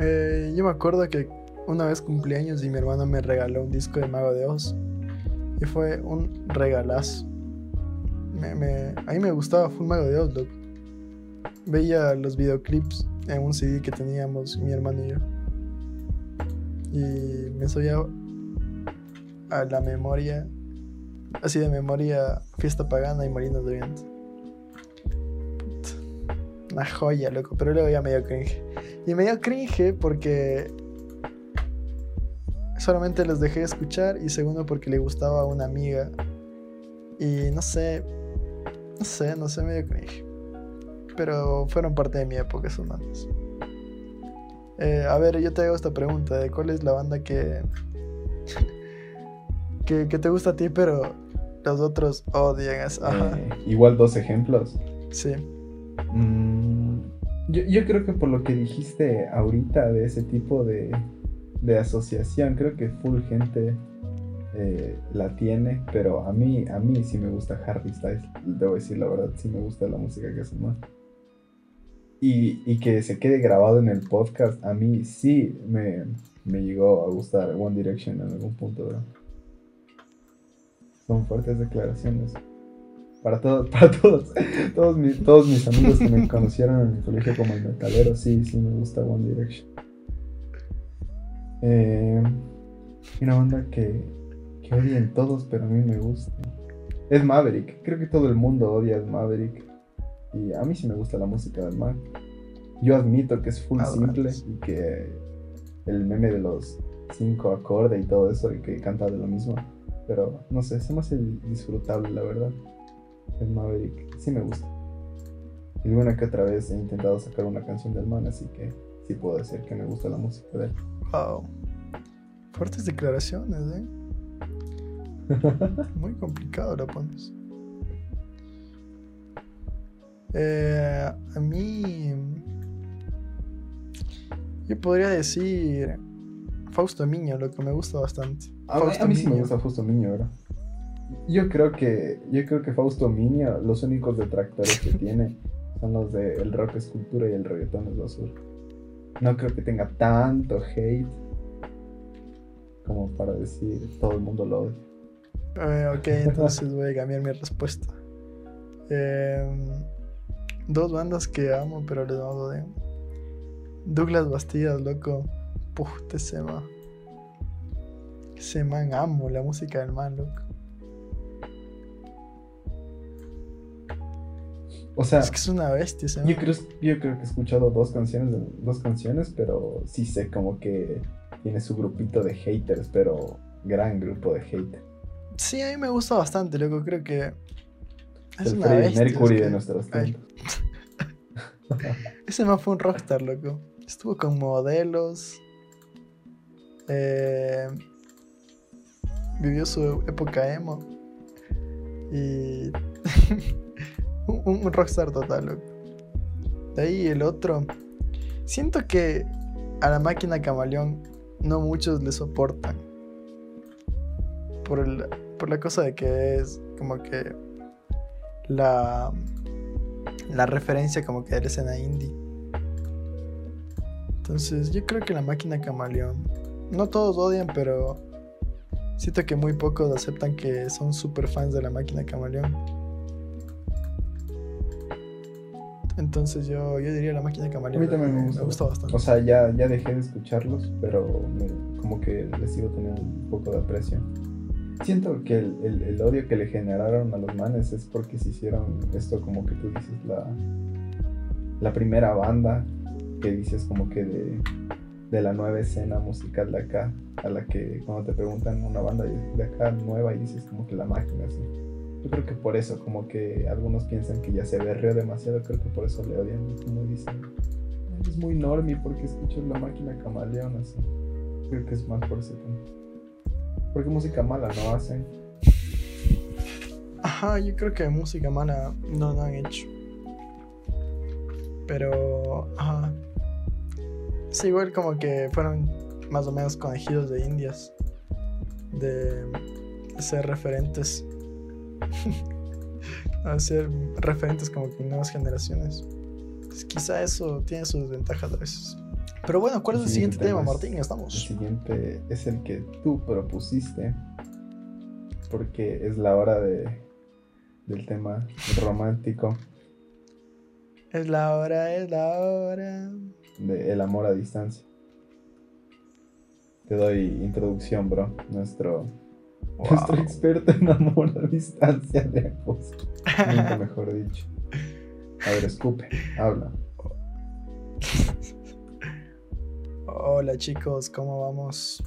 S2: Eh, yo me acuerdo que una vez cumpleaños y mi hermano me regaló un disco de Mago de Oz. Y fue un regalazo. Me, me- a mí me gustaba Full Mago de Oz, loco. Veía los videoclips en un CD que teníamos mi hermano y yo. Y me sabía a la memoria, así de memoria, Fiesta Pagana y Molinos de Viento. Una joya, loco, pero luego ya me dio cringe. Y me dio cringe porque solamente los dejé de escuchar y segundo porque le gustaba a una amiga. Y no sé, no sé, no sé, me dio cringe. Pero fueron parte de mi época esos manos. Eh, a ver, yo te hago esta pregunta de cuál es la banda que, que, que te gusta a ti, pero los otros odian. Ajá,
S3: Eh, igual dos ejemplos.
S2: sí.
S3: Mm, yo, yo creo que por lo que dijiste ahorita de ese tipo de, de asociación, creo que full gente eh, la tiene, pero a mí, a mí sí me gusta Harry Styles, debo decir la verdad, sí me gusta la música que hace más. Y, y que se quede grabado en el podcast, a mí sí me, me llegó a gustar One Direction en algún punto, bro. Son fuertes declaraciones. Para todos, para todos, todos mis, todos mis amigos que me conocieron en el colegio como el metalero, sí, sí me gusta One Direction. Eh, una banda que, que odian todos, pero a mí me gusta. Es Maverick. Creo que todo el mundo odia a Maverick. Y a mí sí me gusta la música del man. Yo admito que es full
S2: Ah,
S3: simple y que el meme de los cinco acordes y todo eso y que canta de lo mismo. Pero no sé, se me hace disfrutable, la verdad. El Maverick sí me gusta. Y alguna que otra vez he intentado sacar una canción del man, así que sí puedo decir que me gusta la música de él.
S2: Wow. Fuertes declaraciones, ¿eh? Muy complicado lo pones. Eh, a mí. Yo podría decir. Fausto Miño, lo que me gusta bastante.
S3: A, mí- a mí sí me gusta Fausto Miño, ¿verdad? Yo creo que yo creo que Fausto Miño, los únicos detractores que tiene son los de el rock es cultura y el reggaetón es basura. No creo que tenga tanto hate como para decir todo el mundo lo odia.
S2: Eh, ok, entonces voy a cambiar mi respuesta. Em, dos bandas que amo, pero les no de Douglas Bastidas, loco. Puta, ese man. Ese man, amo la música del man, loco.
S3: O sea,
S2: Es que es una bestia ese
S3: yo creo, yo creo que he escuchado dos canciones, dos canciones, pero sí sé como que tiene su grupito de haters, pero gran grupo de haters.
S2: Sí, a mí me gusta bastante, loco. Creo que es
S3: el
S2: una
S3: Freddie
S2: bestia.
S3: Mercury
S2: es
S3: de nuestros tiempos.
S2: Ese man fue un rockstar, loco. Estuvo con modelos. eh, vivió su época emo. Y. un, un rockstar total, loco. De ahí el otro. Siento que a la máquina camaleón no muchos le soportan. Por, el- por la cosa de que es como que la la referencia como que de la escena indie. Entonces yo creo que la máquina camaleón. No todos odian, pero siento que muy pocos aceptan que son super fans de la máquina camaleón. Entonces yo, yo diría la máquina camaleón.
S3: A mí también me gusta.
S2: gusta bastante.
S3: O sea, ya, ya dejé de escucharlos, pero me- como que les sigo teniendo un poco de aprecio. Siento que el, el- odio que le generaron a los manes es porque se hicieron esto como que tú dices, la, la primera banda que dices como que de, de la nueva escena musical de acá, a la que cuando te preguntan una banda de acá nueva y dices como que la máquina, así. Yo creo que por eso, como que algunos piensan que ya se berreó demasiado, creo que por eso le odian, como dicen. Es muy normie porque escuchas la máquina camaleón así. Creo que es más por ese tema. Porque música mala no hacen.
S2: Ajá, yo creo que música mala no lo han hecho. Pero, ajá. Es igual como que fueron más o menos conejillos de indias. De ser referentes a ser referentes como que nuevas generaciones. Pues quizá eso tiene sus ventajas a veces. Pero bueno, ¿cuál es el siguiente, tema,
S3: es-
S2: Martín?
S3: El
S2: Estamos.
S3: siguiente es el que tú propusiste, porque es la hora de, del tema romántico,
S2: Es la hora, es la hora.
S3: de el amor a distancia. Te doy introducción, bro. Nuestro, nuestro experto en amor a distancia de ambos. Nunca mejor dicho. A ver, escupe, habla.
S2: Hola chicos, ¿cómo vamos?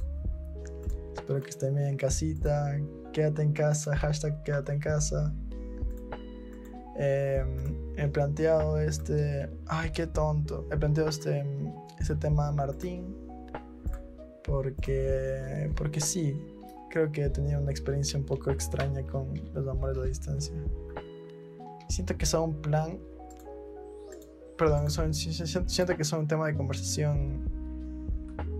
S2: Espero que estén bien en casita. Quédate en casa, hashtag quédate en casa. Eh, he planteado este. Ay, qué tonto. He planteado este, este tema Martín. Porque. Porque sí. Creo que he tenido una experiencia un poco extraña con los amores a distancia. Siento que son un plan. Perdón, siento que son un tema de conversación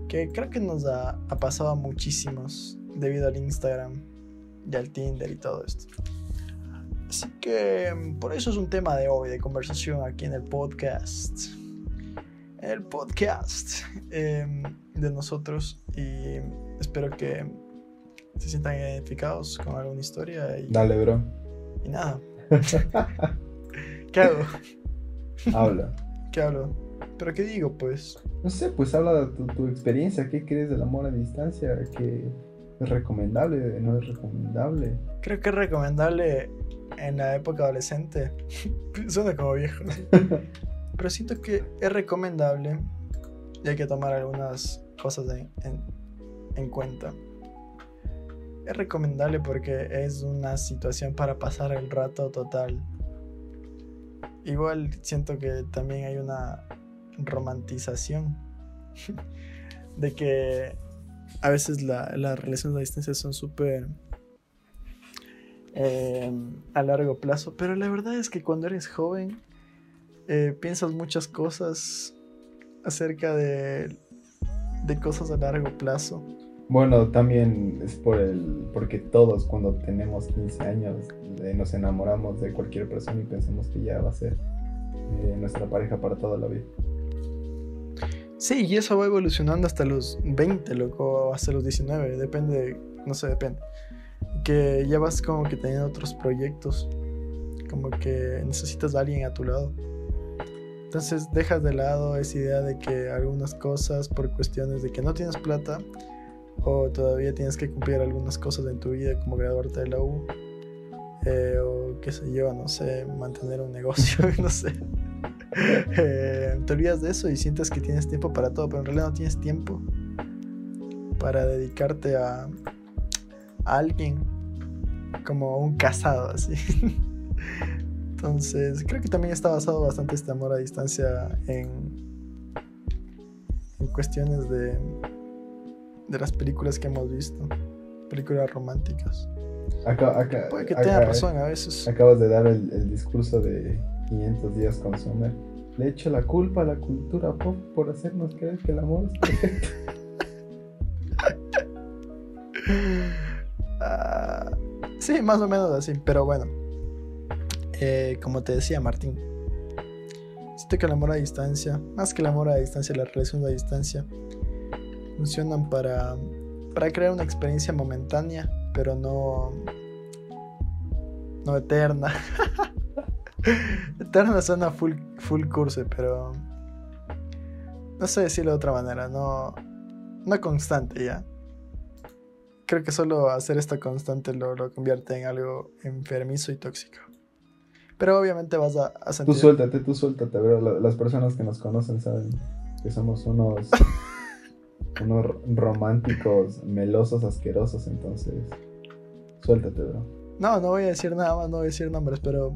S2: que creo que nos ha, ha pasado a muchísimos debido al Instagram y al Tinder y todo esto. Así que mm, por eso es un tema de hoy, de conversación aquí en el podcast. En el podcast em, de nosotros y espero que se sientan identificados con alguna historia y,
S3: Dale, bro.
S2: y nada. ¿Qué hago?
S3: Habla.
S2: ¿Qué hablo? ¿Pero qué digo pues?
S3: No sé, pues habla de tu, tu experiencia. ¿Qué crees del amor a distancia? ¿Qué es recomendable? ¿No es recomendable?
S2: Creo que es recomendable en la época adolescente. Suena como viejo. Pero siento que es recomendable y hay que tomar algunas cosas en, en- en cuenta. Es recomendable porque es una situación para pasar el rato total. Igual siento que también hay una romantización de que a veces la- las relaciones a distancia son súper eh, a largo plazo, pero la verdad es que cuando eres joven eh, piensas muchas cosas acerca de, de cosas a largo plazo.
S3: Bueno, también es por el porque todos cuando tenemos 15 años eh, nos enamoramos de cualquier persona y pensamos que ya va a ser eh, nuestra pareja para toda la vida.
S2: Sí, y eso va evolucionando hasta los 20, loco, hasta los 19, depende, no sé, depende. Que ya vas como que teniendo otros proyectos, como que necesitas a alguien a tu lado. Entonces dejas de lado esa idea de que algunas cosas por cuestiones de que no tienes plata o todavía tienes que cumplir algunas cosas en tu vida como graduarte de la U eh, o qué sé yo, no sé, mantener un negocio, no sé. Eh, te olvidas de eso y sientes que tienes tiempo para todo, pero en realidad no tienes tiempo para dedicarte a, a alguien como un casado así. Entonces, creo que también está basado bastante este amor a distancia en, en cuestiones de, de las películas que hemos visto, películas románticas.
S3: Acá, acá,
S2: Puede que
S3: acá-
S2: tenga razón a veces.
S3: Acabas de dar el, el discurso de 500 días con Summer. Le echo la culpa a la cultura pop por hacernos creer que el amor es perfecto.
S2: Ah, sí, más o menos así, pero bueno. Eh, como te decía Martín, siento que el amor a distancia, más que el amor a distancia, las relaciones a distancia, funcionan para, para crear una experiencia momentánea, pero no, no eterna. eterna suena full, full curse, pero no sé decirlo de otra manera, no, no constante ya creo que solo hacer esta constante lo, lo convierte en algo enfermizo y tóxico. Pero obviamente vas a, a
S3: Tú
S2: sentir...
S3: suéltate, tú suéltate, bro. La- Las personas que nos conocen saben que somos unos, unos ro- románticos, melosos, asquerosos, entonces suéltate, bro.
S2: No, no voy a decir nada más, no voy a decir nombres, pero...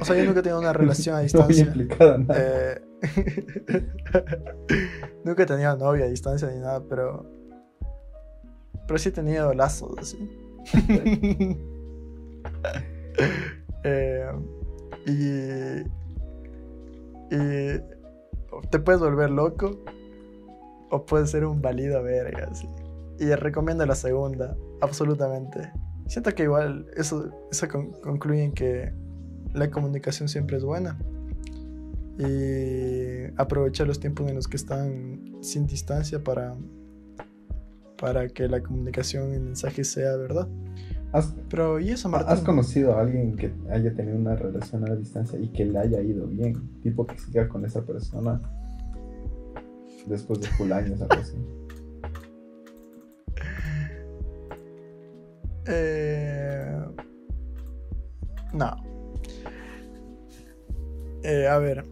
S2: O sea, yo nunca he tenido una relación a
S3: No voy
S2: distancia.
S3: implicada en nada.
S2: Eh, nunca he tenido novia a distancia ni nada, pero... Pero sí he tenido lazos, así. Eh, y... Y... Te puedes volver loco o puedes ser un válido verga, así. Y recomiendo la segunda, absolutamente. Siento que igual eso, eso con- concluye en que la comunicación siempre es buena. Y aprovechar los tiempos en los que están sin distancia para, para que la comunicación y el mensaje sea verdad.
S3: ¿Has,
S2: Pero, ¿y eso,
S3: has conocido a alguien que haya tenido una relación a la distancia y que le haya ido bien? Tipo que siga con esa persona después de full años, algo así.
S2: Eh, no. Eh, a ver.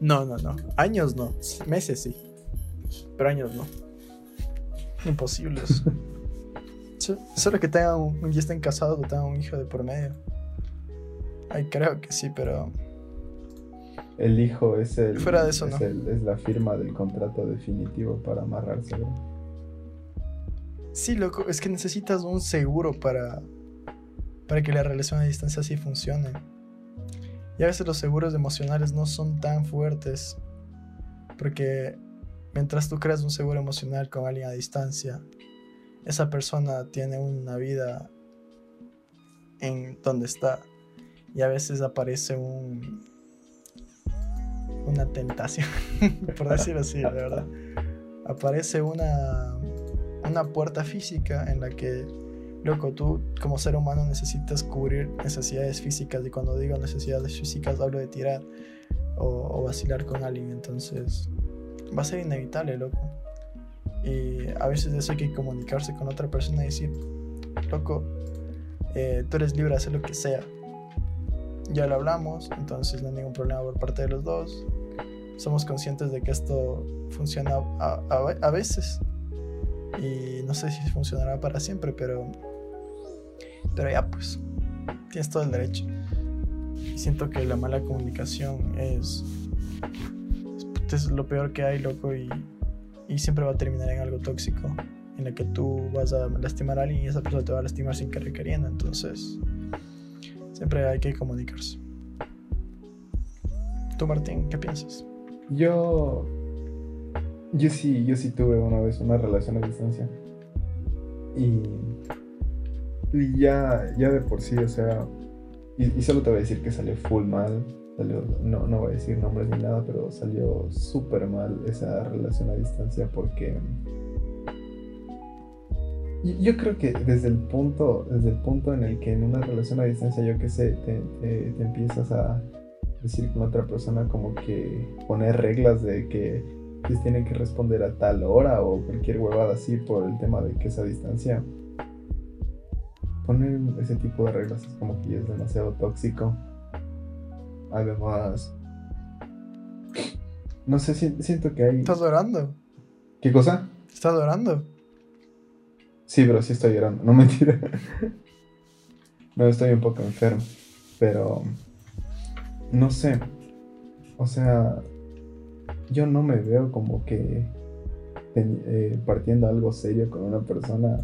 S2: No, no, no. Años no. Meses sí. Pero años no. Imposibles. So- Solo que tengan un, ya estén casados o tengan un hijo de por medio. Ay, creo que sí, pero.
S3: El hijo es el.
S2: Fuera de eso,
S3: es,
S2: no.
S3: el- es la firma del contrato definitivo para amarrarse. ¿no?
S2: Sí, loco, es que necesitas un seguro para, para que la relación a distancia sí funcione. Y a veces los seguros emocionales no son tan fuertes. Porque mientras tú creas un seguro emocional con alguien a distancia, esa persona tiene una vida en donde está. Y a veces aparece un una tentación, por decirlo así, de verdad. Aparece una una puerta física en la que, loco, tú como ser humano necesitas cubrir necesidades físicas. Y cuando digo necesidades físicas, hablo de tirar o, vacilar con alguien. Entonces, va a ser inevitable, loco. Y a veces eso hay que comunicarse con otra persona y decir, loco, eh, tú eres libre de hacer lo que sea. Ya lo hablamos, entonces no hay ningún problema por parte de los dos. Somos conscientes de que esto funciona a veces. Y no sé si funcionará para siempre, pero. Pero ya, pues. Tienes todo el derecho. Y siento que la mala comunicación es. es- lo peor que hay, loco. Y, y siempre va a terminar en algo tóxico. En el que tú vas a lastimar a alguien y esa persona te va a lastimar sin querer queriendo. Entonces. Siempre hay que comunicarse. Tú, Martín, ¿qué piensas?
S3: Yo. Yo sí, yo sí tuve una vez una relación a distancia. Y. Ya, ya de por sí, o sea. Y, solo te voy a decir que salió full mal. Salió, no, no voy a decir nombres ni nada, pero salió súper mal esa relación a distancia porque. Yo creo que desde el punto, desde el punto en el que en una relación a distancia, yo qué sé, te empiezas a decir con otra persona como que poner reglas de que les tienen que responder a tal hora o cualquier huevada así por el tema de que esa distancia. Poner ese tipo de reglas es como que ya es demasiado tóxico. Además, no sé, si- siento que hay...
S2: ¿Estás llorando?
S3: ¿Qué cosa?
S2: ¿Estás llorando?
S3: Sí, pero sí estoy llorando, no mentira. no, estoy un poco enfermo, pero no sé. O sea, yo no me veo como que eh, partiendo algo serio con una persona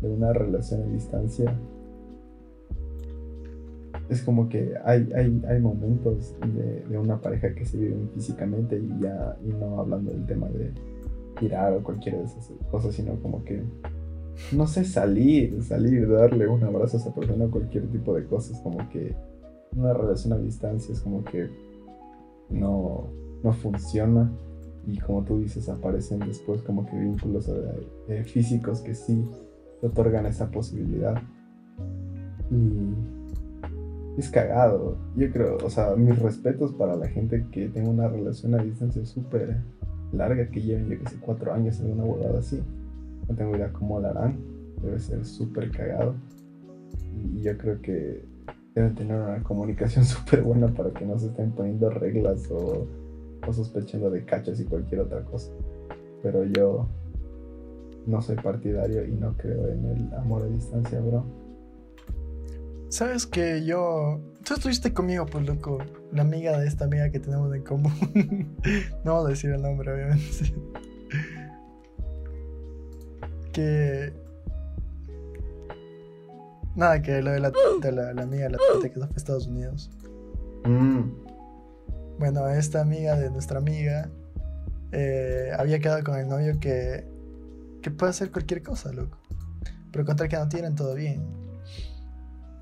S3: de una relación a distancia. Es como que hay, hay, hay momentos de, de una pareja que se viven físicamente y ya, y no hablando del tema de tirar o cualquiera de esas cosas, sino como que no sé, salir, salir, darle un abrazo a esa persona, cualquier tipo de cosas, como que una relación a distancia es como que no, no funciona y como tú dices, aparecen después como que vínculos eh, eh, físicos que sí te otorgan esa posibilidad. Y es cagado, yo creo, o sea, mis respetos para la gente que tenga una relación a distancia súper larga, que lleven, yo que sé, cuatro años en una huevada así. No tengo idea cómo lo harán. Debe ser súper cagado. Y yo creo que deben tener una comunicación súper buena para que no se estén poniendo reglas o, o sospechando de cachas y cualquier otra cosa. Pero yo no soy partidario y no creo en el amor a distancia, bro.
S2: Sabes que yo. Tú estuviste conmigo, pues loco. La amiga de esta amiga que tenemos en común. no vamos a decir el nombre, obviamente. que. Nada, que lo de la, de la, la amiga de la tita que se fue a Estados Unidos.
S3: Mm,
S2: Bueno, esta amiga de nuestra amiga eh, había quedado con el novio que, que puede hacer cualquier cosa, loco. Pero contra que no tienen todo bien.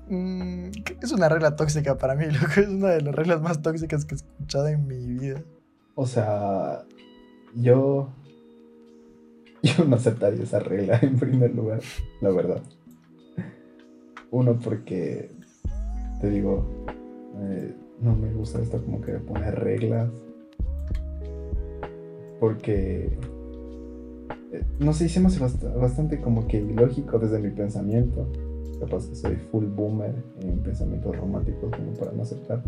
S2: Mm, es una regla tóxica para mí, loco. Es una de las reglas más tóxicas que he escuchado en mi vida.
S3: O sea, yo. Yo no aceptaría esa regla en primer lugar, la verdad. Uno, porque. Te digo. eh, no me gusta esto como que poner reglas. Porque. eh, no sé, bast- bastante como que ilógico desde mi pensamiento. Capaz que soy full boomer en pensamientos románticos como para no aceptar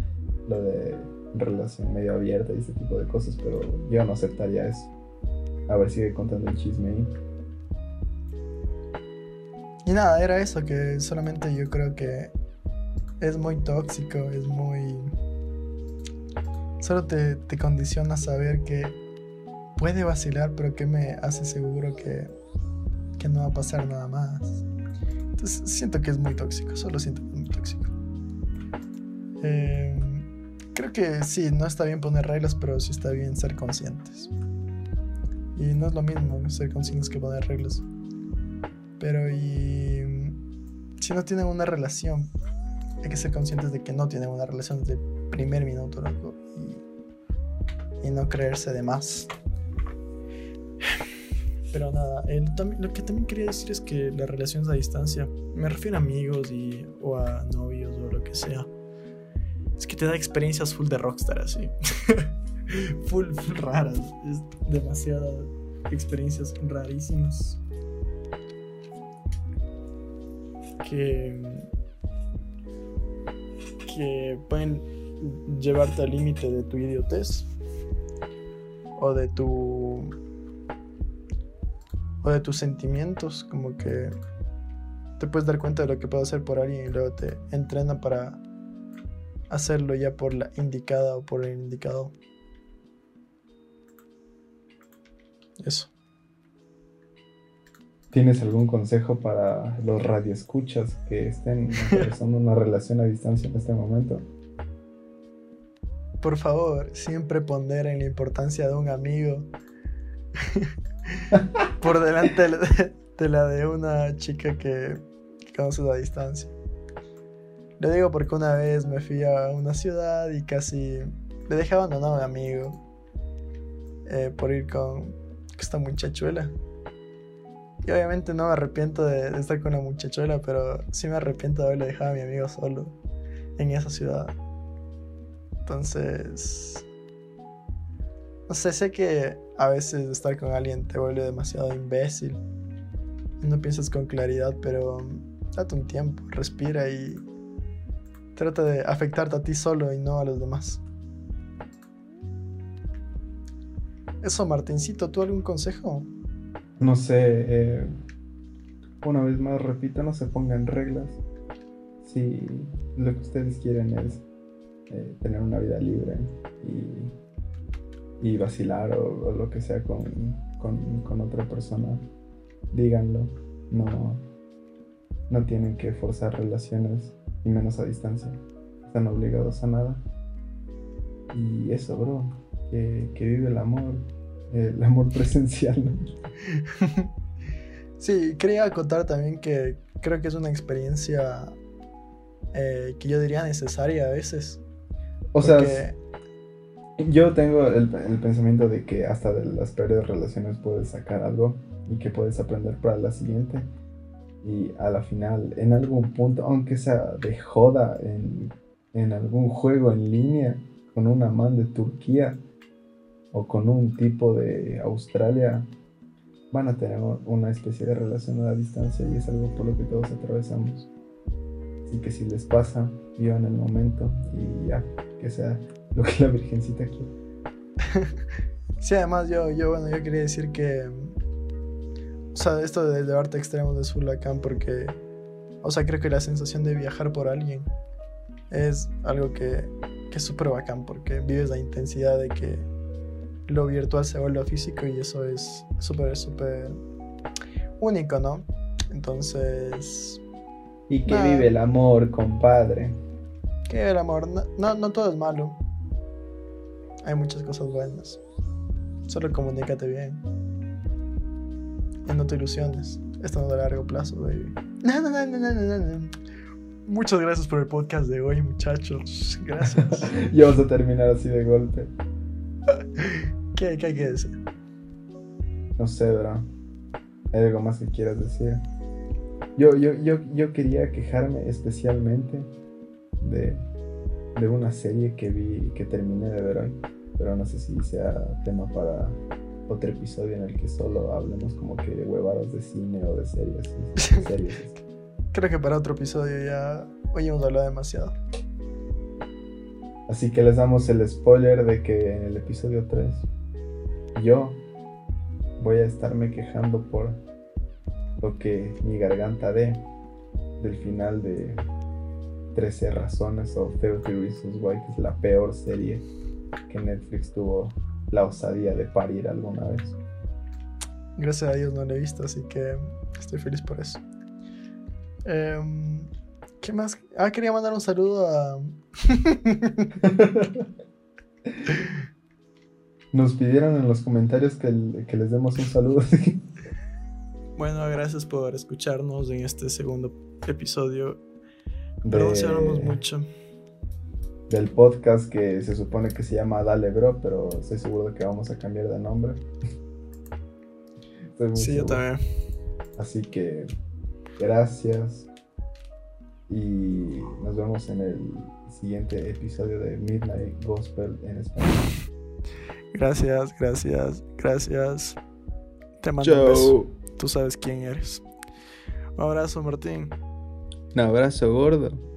S3: lo de relación medio abierta y ese tipo de cosas, pero yo no aceptaría eso. A ver, sigue contando el chisme ahí.
S2: Y nada, era eso, que solamente yo creo que es muy tóxico, es muy... Solo te, te condiciona a saber que puede vacilar, pero que me hace seguro que, que no va a pasar nada más. Entonces siento que es muy tóxico, solo siento que es muy tóxico. Eh, creo que sí, no está bien poner reglas, pero sí está bien ser conscientes. Y no es lo mismo ser conscientes que poner reglas. Pero y si no tienen una relación, hay que ser conscientes de que no tienen una relación desde el primer minuto, loco. Y, y no creerse de más. Pero nada, el lo que también quería decir es que las relaciones a distancia, me refiero a amigos y, o a novios o lo que sea, es que te da experiencias full de rockstar así. full, full raras. Es demasiadas experiencias rarísimas. Que, que pueden llevarte al límite de tu idiotez o de tu o de tus sentimientos como que te puedes dar cuenta de lo que puedo hacer por alguien y luego te entrena para hacerlo ya por la indicada o por el indicado. Eso
S3: ¿Tienes algún consejo para los radioescuchas que estén empezando una relación a distancia en este momento?
S2: por favor siempre ponderen la importancia de un amigo por delante de la- de una chica que, que conoces a distancia. Lo digo porque una vez me fui a una ciudad y casi le dejé abandonado a un amigo eh, por ir con esta muchachuela. Y obviamente no me arrepiento de, estar con la muchachuela, pero sí me arrepiento de haberle dejado a mi amigo solo en esa ciudad. Entonces, no sé, sé que a veces estar con alguien te vuelve demasiado imbécil. No piensas con claridad, pero date un tiempo, respira y trata de afectarte a ti solo y no a los demás. Eso, Martincito, ¿tú algún consejo?
S3: No sé, eh, una vez más repito, no se pongan reglas. Si lo que ustedes quieren es eh, tener una vida libre y, y vacilar o, lo que sea con, con- con otra persona, díganlo. No, no tienen que forzar relaciones y menos a distancia. Están obligados a nada. Y eso, bro, que, que vive el amor, el amor presencial. ¿no?
S2: Sí, quería acotar también que creo que es una experiencia eh, que yo diría necesaria a veces.
S3: O sea, yo tengo el, el pensamiento de que hasta de las peores relaciones puedes sacar algo y que puedes aprender para la siguiente. Y a la final, en algún punto, aunque sea de joda, en, en algún juego en línea, con una man de Turquía o con un tipo de Australia, van a tener una especie de relación a la distancia y es algo por lo que todos atravesamos. Así que si les pasa, vivan el momento y ya, que sea lo que la Virgencita quiere.
S2: Sí, además yo, yo, bueno, yo quería decir que, o sea, esto de llevarte a extremos de full bacán porque, o sea, creo que la sensación de viajar por alguien es algo que, que es súper bacán porque vives la intensidad de que lo virtual se vuelve físico y eso es súper, súper único, ¿no? Entonces,
S3: Y que
S2: Nah.
S3: vive el amor, compadre.
S2: que el amor, no, no, no todo es malo. Hay muchas cosas buenas. Solo comunícate bien. Y no te ilusiones. Esto no es a largo plazo, baby. Na, na, na, na, na, na. Muchas gracias por el podcast de hoy, muchachos. Gracias.
S3: y vamos a terminar así de golpe.
S2: ¿Qué, qué hay que decir?
S3: No sé, bro. ¿Hay algo más que quieras decir? Yo, yo, yo, yo quería quejarme especialmente de, de una serie que vi, que terminé de ver hoy, pero no sé si sea tema para otro episodio en el que solo hablemos como que de huevadas de cine o de series. series.
S2: Creo que para otro episodio ya hoy hemos hablado demasiado.
S3: Así que les damos el spoiler de que en el episodio 3 yo voy a estarme quejando por lo que mi garganta dé del final de 13 razones o 30 Reasons Why, que es la peor serie que Netflix tuvo la osadía de parir alguna vez.
S2: Gracias a Dios no la he visto, así que estoy feliz por eso. Em, ¿Qué más? Ah, quería mandar un saludo a...
S3: Nos pidieron en los comentarios que, les demos un saludo.
S2: bueno, gracias por escucharnos en este segundo episodio. Pronunciamos mucho.
S3: Del podcast que se supone que se llama Dale Bro, pero estoy seguro de que vamos a cambiar de nombre.
S2: sí, yo también.
S3: Así que gracias. Y nos vemos en el siguiente episodio de Midnight Gospel en español.
S2: Gracias, gracias, gracias. Te mando un beso. Tú sabes quién eres. Un abrazo, Martín.
S3: Un abrazo, gordo.